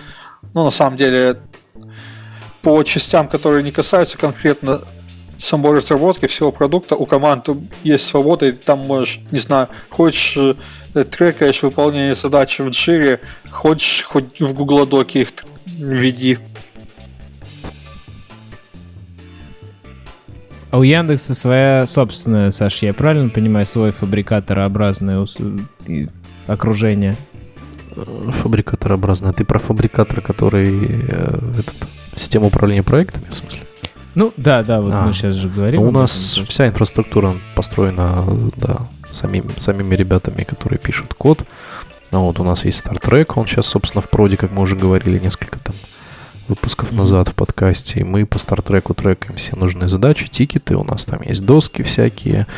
Ну, на самом деле, по частям, которые не касаются конкретно самой разработки всего продукта, у команд есть свобода, и там можешь, не знаю, хочешь трекаешь выполнение задач в джире, хочешь хоть в Google Доке их введи. А у Яндекса своя собственная, Саш, я правильно понимаю, свой фабрикаторообразное окружение? Фабрикаторообразное. Ты про фабрикатор, который э, этот, система управления проектами, в смысле? Ну, да, да, вот а, мы сейчас же говорим. Ну, у нас этом. вся инфраструктура построена, да, самими, самими ребятами, которые пишут код. Ну, вот у нас есть Star Trek, он сейчас, собственно, в проде, как мы уже говорили, несколько там выпусков назад в подкасте, и мы по стартреку трекаем все нужные задачи, тикеты, у нас там есть доски всякие,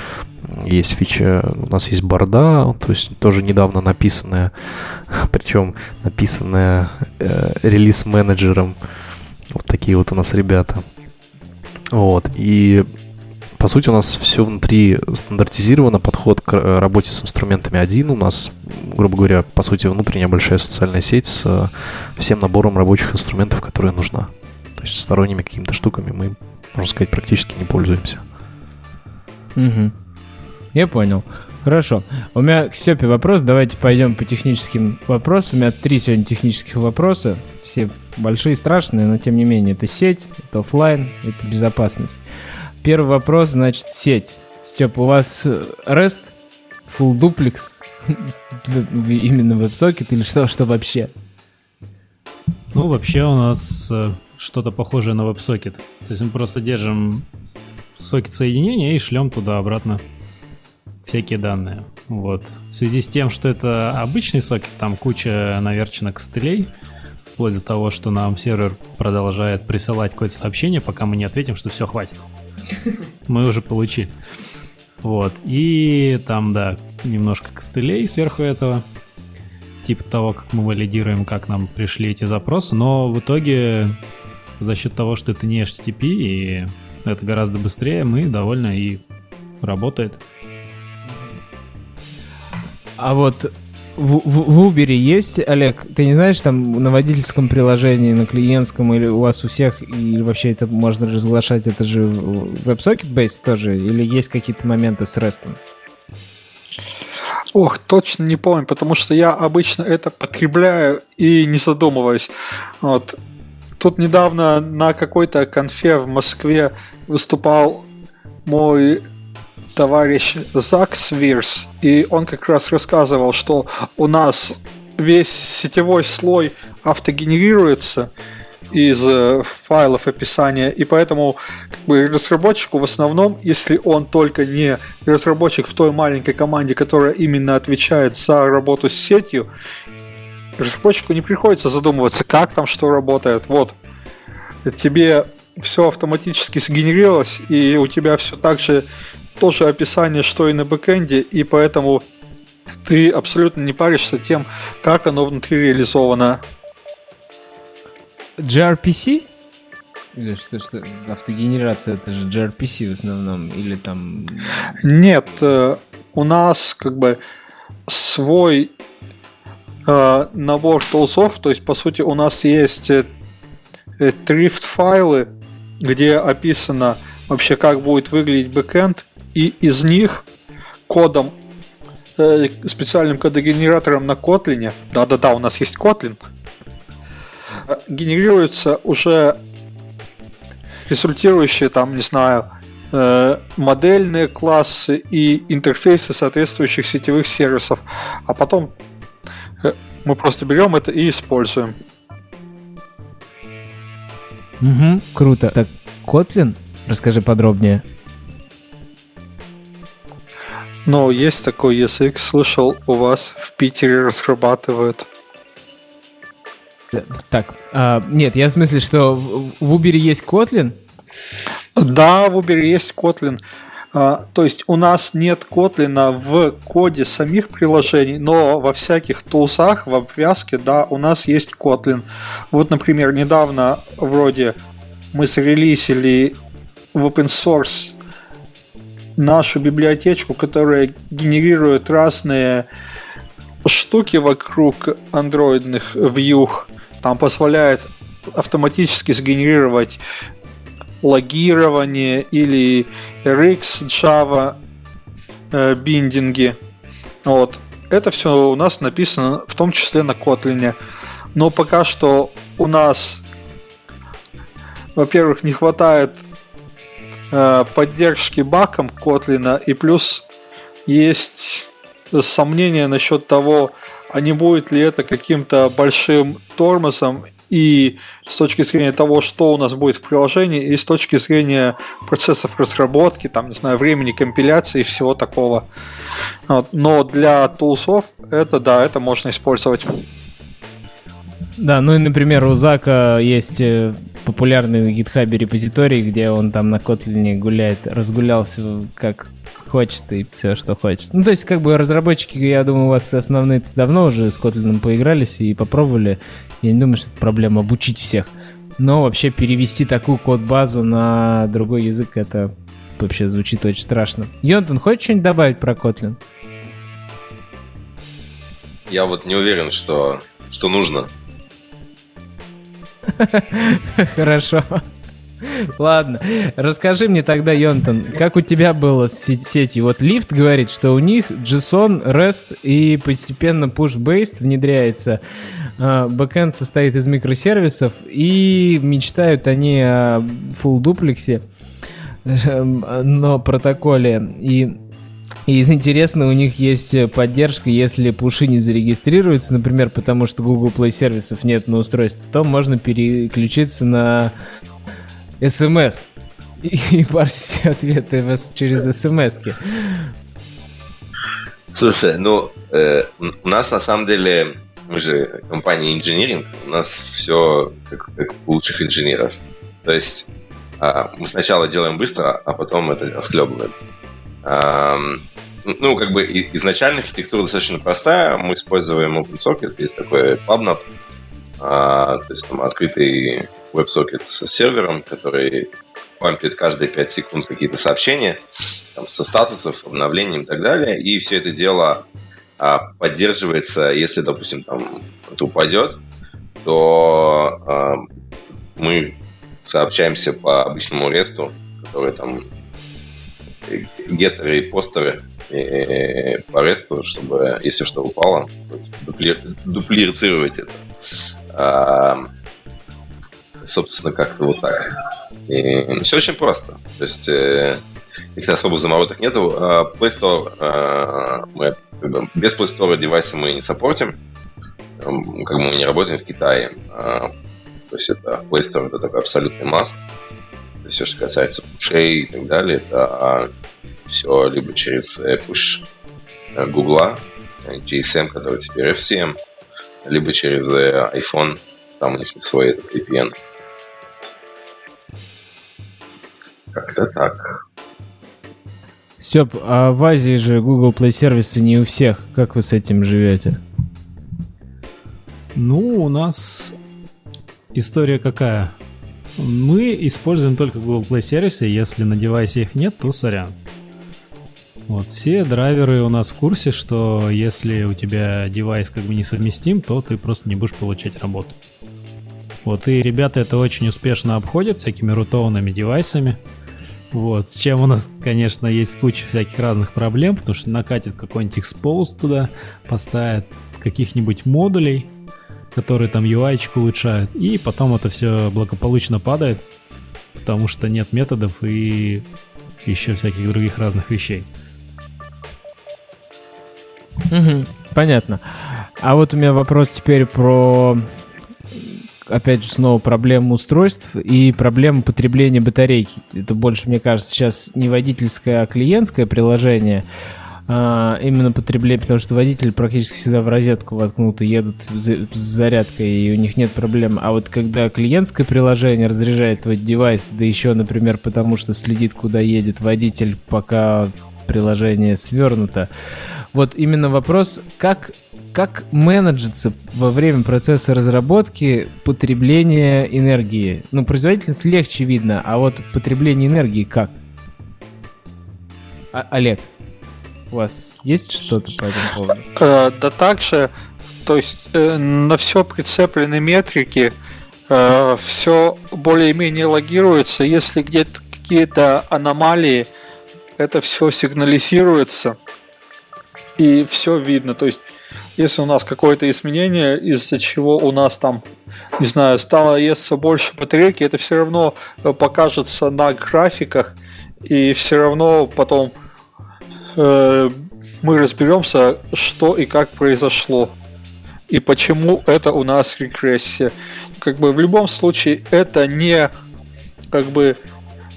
есть фича, у нас есть борда, то есть тоже недавно написанная, причем написанная э, релиз-менеджером. Вот такие вот у нас ребята. Вот, и по сути, у нас все внутри стандартизировано, подход к э, работе с инструментами один. У нас, грубо говоря, по сути, внутренняя большая социальная сеть с э, всем набором рабочих инструментов, которые нужна. То есть сторонними какими-то штуками мы, можно сказать, практически не пользуемся. Угу. Я понял. Хорошо. У меня к Степе вопрос. Давайте пойдем по техническим вопросам. У меня три сегодня технических вопроса. Все большие, страшные, но тем не менее. Это сеть, это офлайн, это безопасность. Первый вопрос, значит, сеть. Степ, у вас э, REST, full duplex, именно WebSocket или что, что вообще? Ну, вообще у нас э, что-то похожее на WebSocket. То есть мы просто держим сокет соединения и шлем туда обратно всякие данные. Вот. В связи с тем, что это обычный сокет, там куча наверченных костылей, вплоть до того, что нам сервер продолжает присылать какое-то сообщение, пока мы не ответим, что все, хватит. Мы уже получили. Вот. И там, да, немножко костылей сверху этого. Типа того, как мы валидируем, как нам пришли эти запросы. Но в итоге за счет того, что это не HTTP и это гораздо быстрее, мы довольно и работает. А вот в, в, в Uber есть, Олег, ты не знаешь, там на водительском приложении, на клиентском, или у вас у всех, или вообще это можно разглашать, это же WebSocket based тоже, или есть какие-то моменты с REST? Ох, точно не помню, потому что я обычно это потребляю и не задумываюсь. Вот. Тут недавно на какой-то конфе в Москве выступал мой товарищ Зак Свирс, и он как раз рассказывал, что у нас весь сетевой слой автогенерируется из э, файлов описания, и поэтому как бы, разработчику в основном, если он только не разработчик в той маленькой команде, которая именно отвечает за работу с сетью, разработчику не приходится задумываться, как там что работает. Вот, тебе все автоматически сгенерировалось, и у тебя все так же тоже описание, что и на бэкэнде, и поэтому ты абсолютно не паришься тем, как оно внутри реализовано. gRPC? Или что, что автогенерация это же gRPC в основном, или там... Нет, э, у нас как бы свой э, набор тулзов, то есть по сути у нас есть э, трифт файлы, где описано вообще как будет выглядеть бэкэнд, и из них кодом, э, специальным кодогенератором на Kotlin, да-да-да, у нас есть Kotlin, э, генерируются уже результирующие там, не знаю, э, модельные классы и интерфейсы соответствующих сетевых сервисов, а потом э, мы просто берем это и используем. Угу, круто. Так, Kotlin? Расскажи подробнее. Но есть такой язык, слышал, у вас в Питере разрабатывают. Так, а, нет, я в смысле, что в, в Uber есть Kotlin? Да, в Uber есть Kotlin. А, то есть у нас нет Kotlin в коде самих приложений, но во всяких тулсах, в обвязке, да, у нас есть Kotlin. Вот, например, недавно вроде мы зарелизили в open source нашу библиотечку, которая генерирует разные штуки вокруг андроидных вьюх. Там позволяет автоматически сгенерировать логирование или RX, Java э, биндинги. Вот. Это все у нас написано в том числе на Kotlin. Но пока что у нас, во-первых, не хватает поддержки баком Котлина, и плюс есть сомнения насчет того, а не будет ли это каким-то большим тормозом и с точки зрения того, что у нас будет в приложении, и с точки зрения процессов разработки, там, не знаю, времени компиляции и всего такого. Но для тулсов это, да, это можно использовать. Да, ну и, например, у Зака есть э, популярный на гитхабе репозиторий, где он там на Kotlin гуляет, разгулялся как хочет и все, что хочет. Ну, то есть, как бы разработчики, я думаю, у вас основные давно уже с Kotlin поигрались и попробовали. Я не думаю, что это проблема обучить всех. Но вообще перевести такую код-базу на другой язык, это вообще звучит очень страшно. Йонтон, хочешь что-нибудь добавить про Kotlin? Я вот не уверен, что, что нужно. Хорошо. Ладно, расскажи мне тогда, Йонтон, как у тебя было с сетью? Вот Лифт говорит, что у них JSON, REST и постепенно push-based внедряется. А, бэкэнд состоит из микросервисов, и мечтают они о full дуплексе, но протоколе. И и интересного у них есть поддержка, если пуши не зарегистрируются, например, потому что Google Play сервисов нет на устройстве, то можно переключиться на смс и парсить ответы через смс -ки. Слушай, ну, э, у нас на самом деле, мы же компания инжиниринг, у нас все как, как у лучших инженеров. То есть э, мы сначала делаем быстро, а потом это склебываем. Ну, как бы изначально архитектура достаточно простая. Мы используем OpenSocket, есть такой PubNub, э, то есть там открытый WebSocket с сервером, который пампит каждые 5 секунд какие-то сообщения там, со статусов, обновлением и так далее. И все это дело а, поддерживается, если, допустим, там это упадет, то а, мы сообщаемся по обычному ресту, который там геттеры и постеры и по ресту, чтобы, если что упало, дупли, дуплицировать это. А, собственно, как-то вот так. И все очень просто. То есть э, каких-то особых замороток нету. А Play Store, э, мы без Play Store девайсы мы не саппортим. Эм, как мы не работаем в Китае. А, то есть это Play Store это такой абсолютный must. Все, что касается пушей и так далее, это все либо через push Google, GSM, который теперь FCM, либо через iPhone, там у них свой этот VPN. Как-то так. Степ, а в Азии же Google Play сервисы не у всех. Как вы с этим живете? Ну, у нас история какая? Мы используем только Google Play сервисы, если на девайсе их нет, то сорян. Вот, все драйверы у нас в курсе, что если у тебя девайс как бы несовместим, то ты просто не будешь получать работу. Вот, и ребята это очень успешно обходят всякими рутованными девайсами. Вот, с чем у нас, конечно, есть куча всяких разных проблем, потому что накатит какой-нибудь expose туда, поставят каких-нибудь модулей, которые там UI улучшают, и потом это все благополучно падает, потому что нет методов и еще всяких других разных вещей. Угу, понятно. А вот у меня вопрос теперь про опять же, снова проблема устройств и проблема потребления батарейки. Это больше, мне кажется, сейчас не водительское, а клиентское приложение. А, именно потребление, потому что водитель практически всегда в розетку воткнут и едут с зарядкой, и у них нет проблем. А вот когда клиентское приложение разряжает твой девайс, да еще, например, потому что следит, куда едет водитель, пока приложение свернуто, вот именно вопрос, как как менеджится во время процесса разработки потребление энергии? Ну, производительность легче видно, а вот потребление энергии как? А, Олег, у вас есть что-то по этому поводу? Э, да также, то есть э, на все прицеплены метрики, э, все более-менее логируется. Если где-то какие-то аномалии, это все сигнализируется и все видно. То есть если у нас какое-то изменение, из-за чего у нас там, не знаю, стало естся больше батарейки, это все равно покажется на графиках, и все равно потом э, мы разберемся, что и как произошло, и почему это у нас регрессия. Как бы в любом случае это не как бы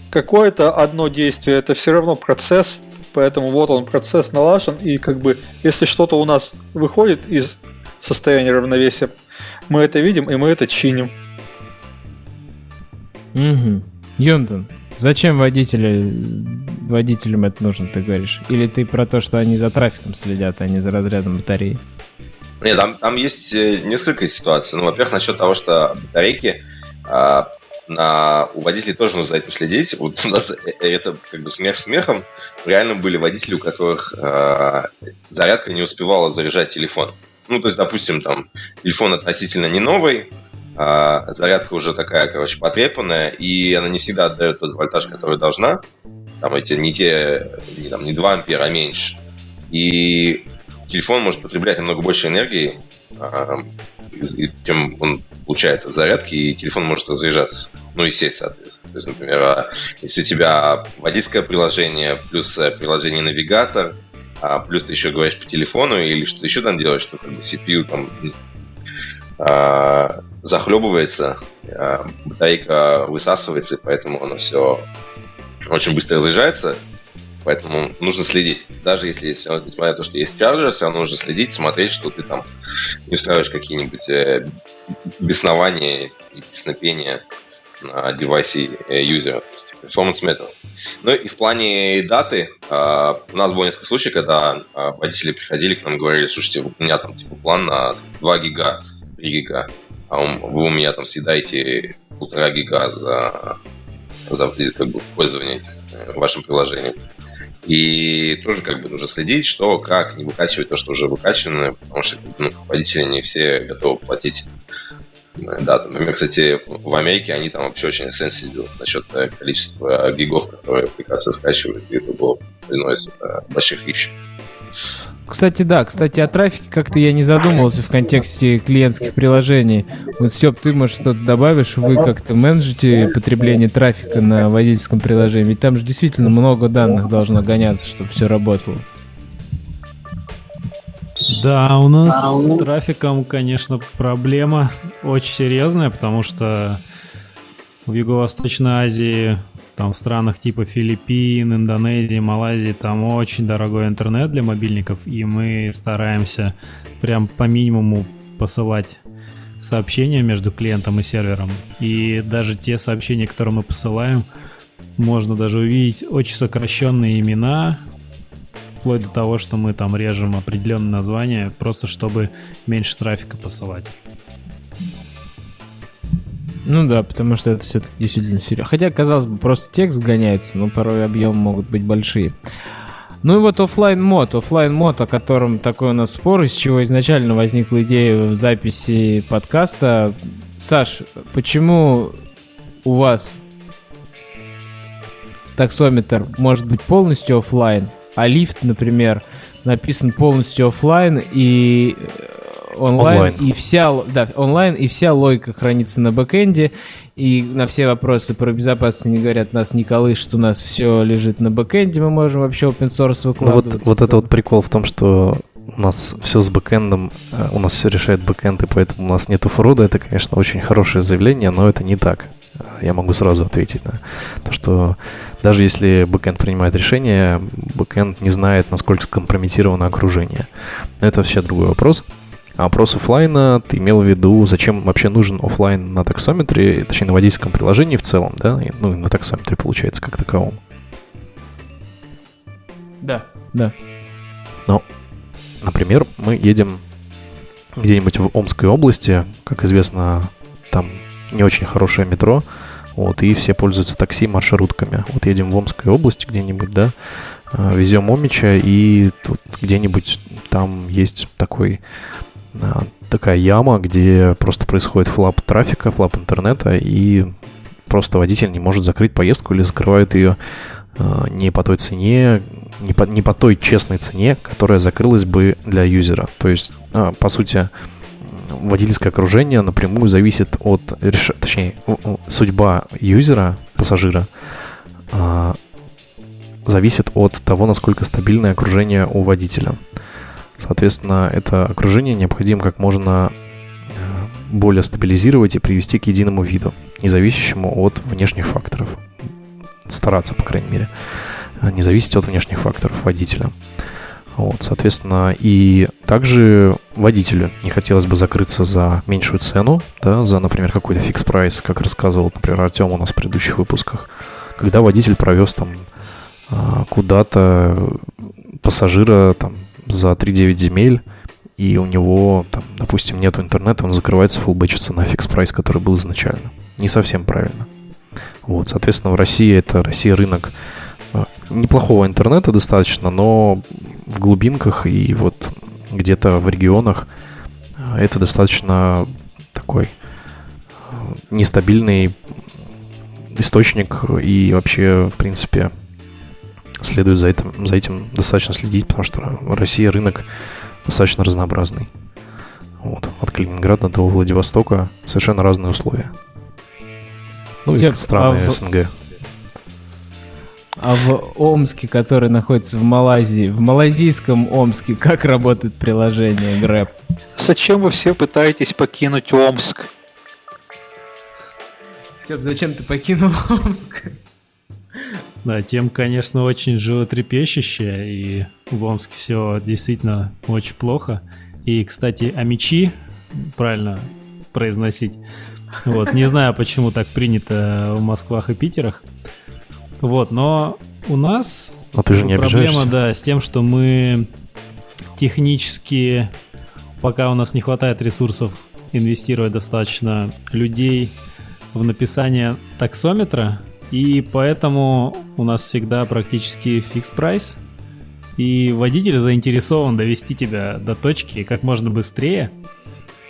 какое-то одно действие, это все равно процесс, Поэтому вот он, процесс налажен, и как бы если что-то у нас выходит из состояния равновесия, мы это видим, и мы это чиним. Угу. Юнтон, зачем водители, водителям это нужно, ты говоришь? Или ты про то, что они за трафиком следят, а не за разрядом батареи? Нет, там, там есть э, несколько ситуаций. Ну, во-первых, насчет того, что батарейки а, на, у водителей тоже нужно за этим следить. Вот у нас э, это как бы смех смехом. Реально были водители, у которых а, зарядка не успевала заряжать телефон. Ну, то есть, допустим, там телефон относительно не новый, а зарядка уже такая, короче, потрепанная, и она не всегда отдает тот вольтаж, который должна. Там эти не те, не, там, не 2 ампера, а меньше. И телефон может потреблять намного больше энергии, а, чем он получает от зарядки, и телефон может разряжаться. Ну и сесть, соответственно. То есть, например, а, если у тебя водительское приложение, плюс э, приложение навигатор, а плюс ты еще говоришь по телефону или что-то еще там делаешь, что как бы CPU там а, захлебывается, а, батарейка высасывается, и поэтому оно все очень быстро разряжается. Поэтому нужно следить. Даже если, несмотря на то, что есть чарджер, все равно нужно следить, смотреть, что ты там не устраиваешь какие-нибудь э, беснования и песнопения на девайсе э, юзера. Performance metal. Ну и в плане даты, э, у нас было несколько случаев, когда э, водители приходили к нам и говорили, слушайте, у меня там типа план на 2 гига, 3 гига, а вы у меня там съедаете полтора гига за, за как бы, пользование э, вашим приложением. И тоже как бы нужно следить, что, как, не выкачивать то, что уже выкачано, потому что ну, водители не все готовы платить. Да, например, кстати, в Америке они там вообще очень сенситивны насчет э, количества гигов, которые аппликация скачивает, и это было из больших ищ. Кстати, да, кстати, о трафике как-то я не задумывался в контексте клиентских приложений. Вот, Степ, ты, может, что-то добавишь? Вы как-то менеджите потребление трафика на водительском приложении? Ведь там же действительно много данных должно гоняться, чтобы все работало. Да, у нас с трафиком, конечно, проблема очень серьезная, потому что в Юго-Восточной Азии там в странах типа Филиппин, Индонезии, Малайзии там очень дорогой интернет для мобильников, и мы стараемся прям по минимуму посылать сообщения между клиентом и сервером. И даже те сообщения, которые мы посылаем, можно даже увидеть очень сокращенные имена, вплоть до того, что мы там режем определенные названия, просто чтобы меньше трафика посылать. Ну да, потому что это все-таки действительно серьезно. Хотя, казалось бы, просто текст гоняется, но порой объемы могут быть большие. Ну и вот офлайн мод, офлайн мод, о котором такой у нас спор, из чего изначально возникла идея в записи подкаста. Саш, почему у вас таксометр может быть полностью офлайн, а Lyft, например, написан полностью офлайн и онлайн, онлайн. и вся да онлайн и вся логика хранится на бэкэнде и на все вопросы про безопасность не говорят нас не колышет у нас все лежит на бэкэнде мы можем вообще open source выкладывать вот вот это вот прикол в том что у нас все с бэкэндом, э, у нас все решает бэкэнд, и поэтому у нас нету фрода. Это, конечно, очень хорошее заявление, но это не так. Я могу сразу ответить на то, что даже если бэкэнд принимает решение, бэкэнд не знает, насколько скомпрометировано окружение. Но это вообще другой вопрос. А опрос офлайна ты имел в виду, зачем вообще нужен офлайн на таксометре, точнее на водительском приложении в целом, да? Ну и на таксометре получается как таковом. Да, да. Ну, например, мы едем где-нибудь в Омской области, как известно, там не очень хорошее метро, вот, и все пользуются такси маршрутками. Вот едем в Омской области где-нибудь, да, а, везем Омича, и вот где-нибудь там есть такой такая яма, где просто происходит флап трафика, флап интернета, и просто водитель не может закрыть поездку или закрывает ее э, не по той цене, не по, не по той честной цене, которая закрылась бы для юзера. То есть, э, по сути, водительское окружение напрямую зависит от, точнее, судьба юзера, пассажира, зависит от того, насколько стабильное окружение у водителя. Соответственно, это окружение необходимо как можно э, более стабилизировать и привести к единому виду, независящему от внешних факторов. Стараться, по крайней мере, э, не зависеть от внешних факторов водителя. Вот, соответственно, и также водителю не хотелось бы закрыться за меньшую цену, да, за, например, какой-то fix price, как рассказывал, например, Артем у нас в предыдущих выпусках, когда водитель провез там а, куда-то пассажира там за 3-9 земель, и у него, там, допустим, нет интернета, он закрывается, фулбэчится на fix price, который был изначально. Не совсем правильно. Вот, соответственно, в России это Россия рынок а, неплохого интернета достаточно, но в глубинках и вот где-то в регионах а, это достаточно такой а, нестабильный источник и вообще, в принципе, следует за этим, за этим достаточно следить, потому что Россия рынок достаточно разнообразный. Вот. От Калининграда до Владивостока совершенно разные условия. Ну и страны а в- СНГ. А в Омске, который находится в Малайзии, в малазийском Омске, как работает приложение Grab? Зачем вы все пытаетесь покинуть Омск? Сеп, зачем ты покинул Омск? Да, тем, конечно, очень животрепещущая, и в Омске все действительно очень плохо. И, кстати, о мечи, правильно произносить, вот, не знаю, почему так принято в Москвах и Питерах. Вот, но у нас Но ты же не проблема, обижаешься. да, с тем, что мы технически, пока у нас не хватает ресурсов инвестировать достаточно людей в написание таксометра, и поэтому у нас всегда практически фикс прайс, и водитель заинтересован довести тебя до точки как можно быстрее,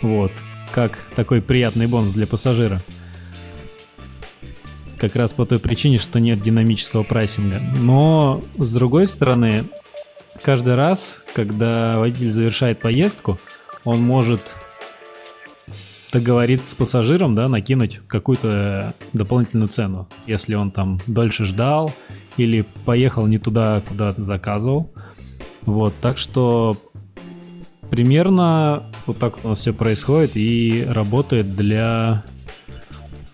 вот, как такой приятный бонус для пассажира. Как раз по той причине, что нет динамического прайсинга. Но, с другой стороны, каждый раз, когда водитель завершает поездку, он может договориться с пассажиром, да, накинуть какую-то дополнительную цену, если он там дольше ждал или поехал не туда, куда заказывал. Вот, так что примерно вот так у нас все происходит и работает для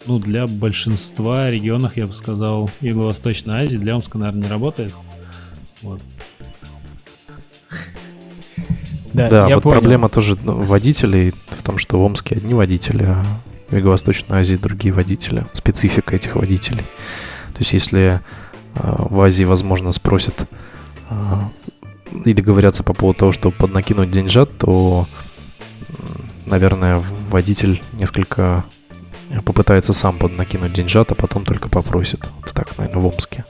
ну, для большинства регионов, я бы сказал, Юго-Восточной Азии, для Омска, наверное, не работает. Вот. Да, я вот понял. проблема тоже ну, водителей в том, что в Омске одни водители, а в Юго-Восточной Азии другие водители. Специфика этих водителей. То есть если а, в Азии, возможно, спросят а, и договорятся по поводу того, чтобы поднакинуть деньжат, то, наверное, водитель несколько попытается сам поднакинуть деньжат, а потом только попросит. Вот так, наверное, в Омске.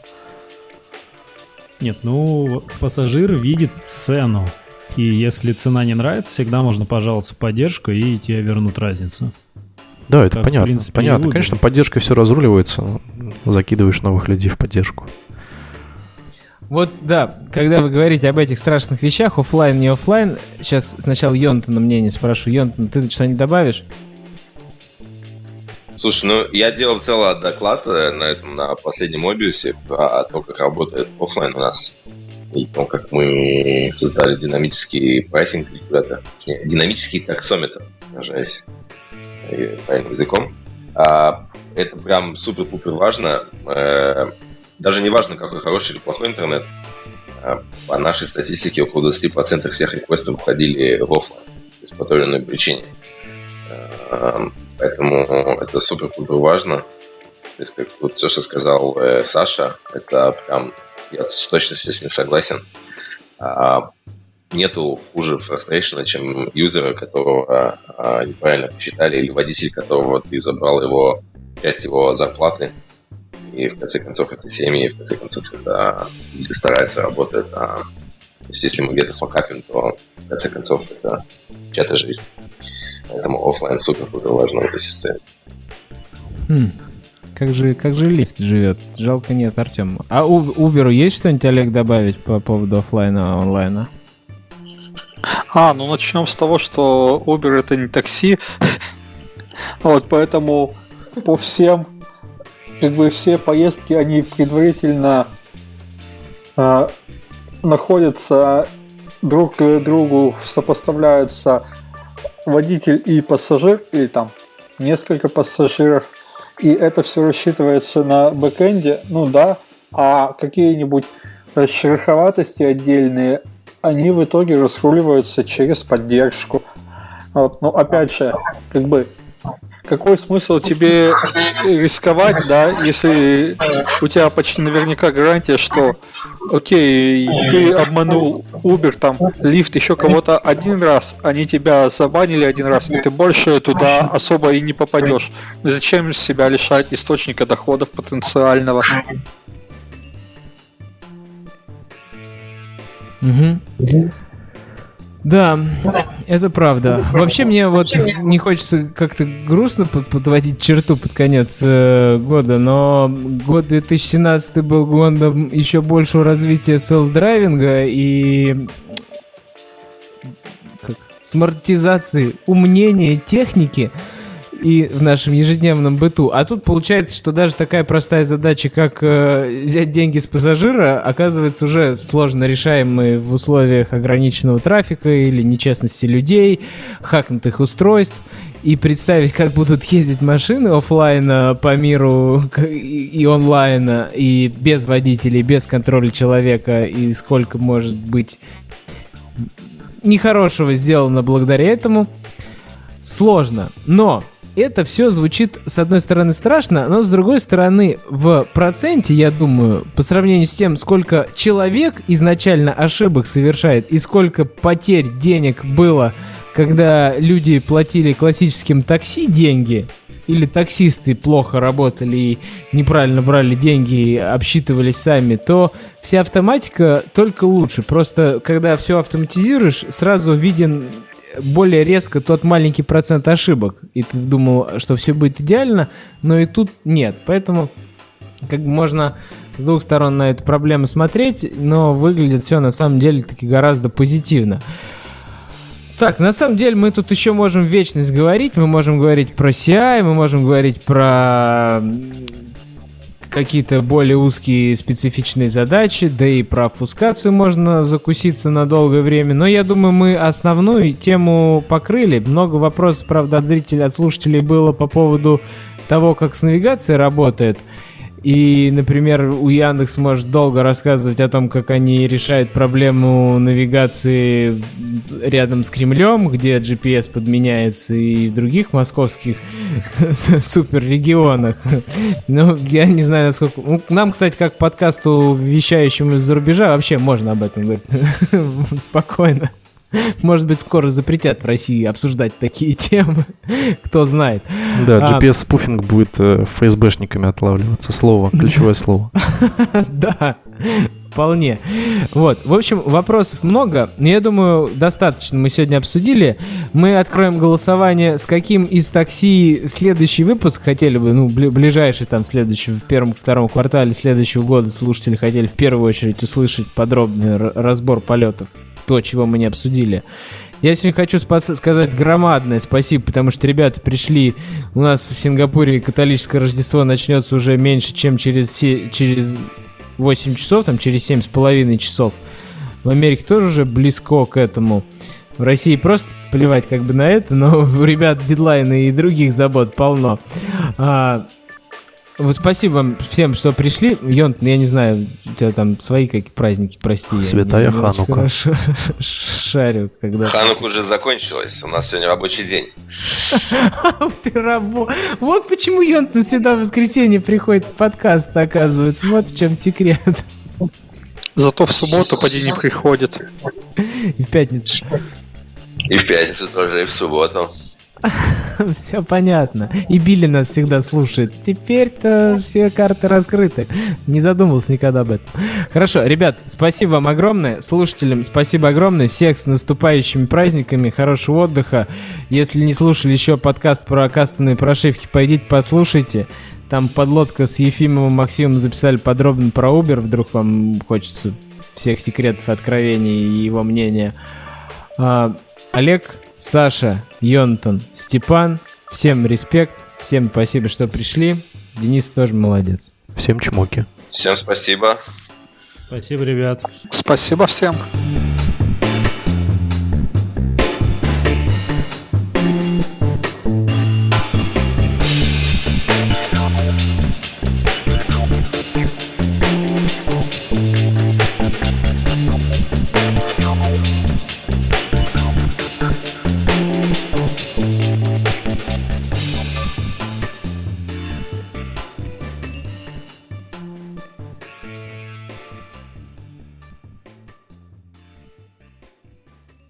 Нет, ну, пассажир видит цену. И если цена не нравится, всегда можно пожаловаться в поддержку, и тебе вернут разницу. Да, это Как, в понятно. принципе, понятно. Конечно, поддержкой все разруливается. Закидываешь новых людей в поддержку. Вот, да, когда вы говорите об этих страшных вещах, оффлайн, не оффлайн, сейчас сначала Йонатана мнение спрошу. Йонатан, ты что-нибудь добавишь? Слушай, ну я делал целый доклад э, на этом на последнем Мобиусе про то, как работает оффлайн у нас. И то, как мы создали динамический pricing. Точнее, Динамический таксометр, выражаясь э, правильным языком. А, это прям супер-пупер важно. Э, Даже не важно, какой хороший или плохой интернет. А, По нашей статистике около 20% всех реквестов уходили в оффлайн. То есть по той или иной причине. Э, Поэтому это супер-пупер важно. То есть, как вот все, что сказал э, Саша, это прям, я с точностью с ним согласен. А, нету хуже frustration а, чем юзера, которого а, неправильно посчитали, или водитель, которого ты забрал его, часть его зарплаты, и в конце концов это семьи, в конце концов это люди стараются, работают. А, то есть если мы где-то факапим, то в конце концов это чья-то жизнь. Поэтому оффлайн супер важно в этой системе. Как же, как же Lyft живет? Жалко нет Артема. А у Uber есть что-нибудь, Олег, добавить по поводу оффлайна, онлайна? А, ну начнем с того, что Uber это не такси. Вот, поэтому по всем, как бы все поездки, они предварительно а, находятся друг к другу, сопоставляются водитель и пассажир, или там несколько пассажиров, и это все рассчитывается на бэкэнде, ну да, а какие-нибудь шероховатости отдельные они в итоге разруливаются через поддержку. Вот. Но опять же, как бы какой смысл тебе рисковать, да, если у тебя почти наверняка гарантия, что, окей, ты обманул Uber, там, лифт, еще кого-то один раз, они тебя забанили один раз, и ты больше туда особо и не попадешь. Ну, зачем себя лишать источника доходов потенциального? Угу. Да, это правда. Вообще мне вот не хочется как-то грустно подводить черту под конец э, года, но год 2017 был годом еще большего развития селф-драйвинга и как, смартизации, умнения техники и в нашем ежедневном быту. А тут получается, что даже такая простая задача, как э, взять деньги с пассажира, оказывается уже сложно решаемой в условиях ограниченного трафика или нечестности людей, хакнутых устройств. И представить, как будут ездить машины офлайна по миру и онлайна, и без водителей, без контроля человека, и сколько может быть нехорошего сделано благодаря этому, сложно. Но это все звучит, с одной стороны, страшно, но с другой стороны, в проценте, я думаю, по сравнению с тем, сколько человек изначально ошибок совершает и сколько потерь денег было, когда люди платили классическим такси деньги, или таксисты плохо работали и неправильно брали деньги и обсчитывались сами, то вся автоматика только лучше. Просто когда все автоматизируешь, сразу виден более резко тот маленький процент ошибок. И ты думал, что все будет идеально, но и тут нет. Поэтому как бы можно с двух сторон на эту проблему смотреть, но выглядит все на самом деле таки гораздо позитивно. Так, на самом деле мы тут еще можем вечность говорить, мы можем говорить про CI, мы можем говорить про какие-то более узкие специфичные задачи, да и про фускацию можно закуситься на долгое время. Но я думаю, мы основную тему покрыли. Много вопросов, правда, от зрителей, от слушателей было по поводу того, как с навигацией работает. И, например, у Яндекс может долго рассказывать о том, как они решают проблему навигации рядом с Кремлем, где GPS подменяется, и в других московских суперрегионах. Ну, я не знаю, насколько... Ну, нам, кстати, как подкасту, вещающему из-за рубежа, вообще можно об этом говорить спокойно. Может быть, скоро запретят в России обсуждать такие темы. Кто знает. Да, GPS-спуфинг будет э, ФСБшниками отлавливаться. Слово, ключевое слово. Да, вполне. Вот, в общем, вопросов много. Я думаю, достаточно мы сегодня обсудили. Мы откроем голосование, с каким из такси следующий выпуск хотели бы, ну, ближайший там следующий, в первом-втором квартале следующего года слушатели хотели в первую очередь услышать подробный разбор полетов то, чего мы не обсудили. Я сегодня хочу спас- сказать громадное спасибо, потому что ребята пришли. У нас в Сингапуре католическое Рождество начнется уже меньше, чем через, се- через 8 часов, там через 7 с половиной часов. В Америке тоже уже близко к этому. В России просто плевать как бы на это, но у ребят дедлайны и других забот полно. А, вот спасибо вам всем, что пришли. Йон, я не знаю, у тебя там свои какие праздники, прости. Святая я Ханука. Шарю, когда... Ханука уже закончилась, у нас сегодня рабочий день. Ты рабо... Вот почему Йонт всегда в воскресенье приходит в подкаст, оказывается. Вот в чем секрет. Зато в субботу поди не приходит. И в пятницу. И в пятницу тоже, и в субботу. Все понятно. И Билли нас всегда слушает. Теперь-то все карты раскрыты. Не задумывался никогда об этом. Хорошо, ребят, спасибо вам огромное. Слушателям спасибо огромное. Всех с наступающими праздниками. Хорошего отдыха. Если не слушали еще подкаст про кастомные прошивки, пойдите послушайте. Там подлодка с Ефимовым Максимом записали подробно про Uber. Вдруг вам хочется всех секретов, откровений и его мнения. А, Олег, Саша, Йонтон, Степан. Всем респект, всем спасибо, что пришли. Денис тоже молодец. Всем чмоки. Всем спасибо. Спасибо, ребят. Спасибо всем.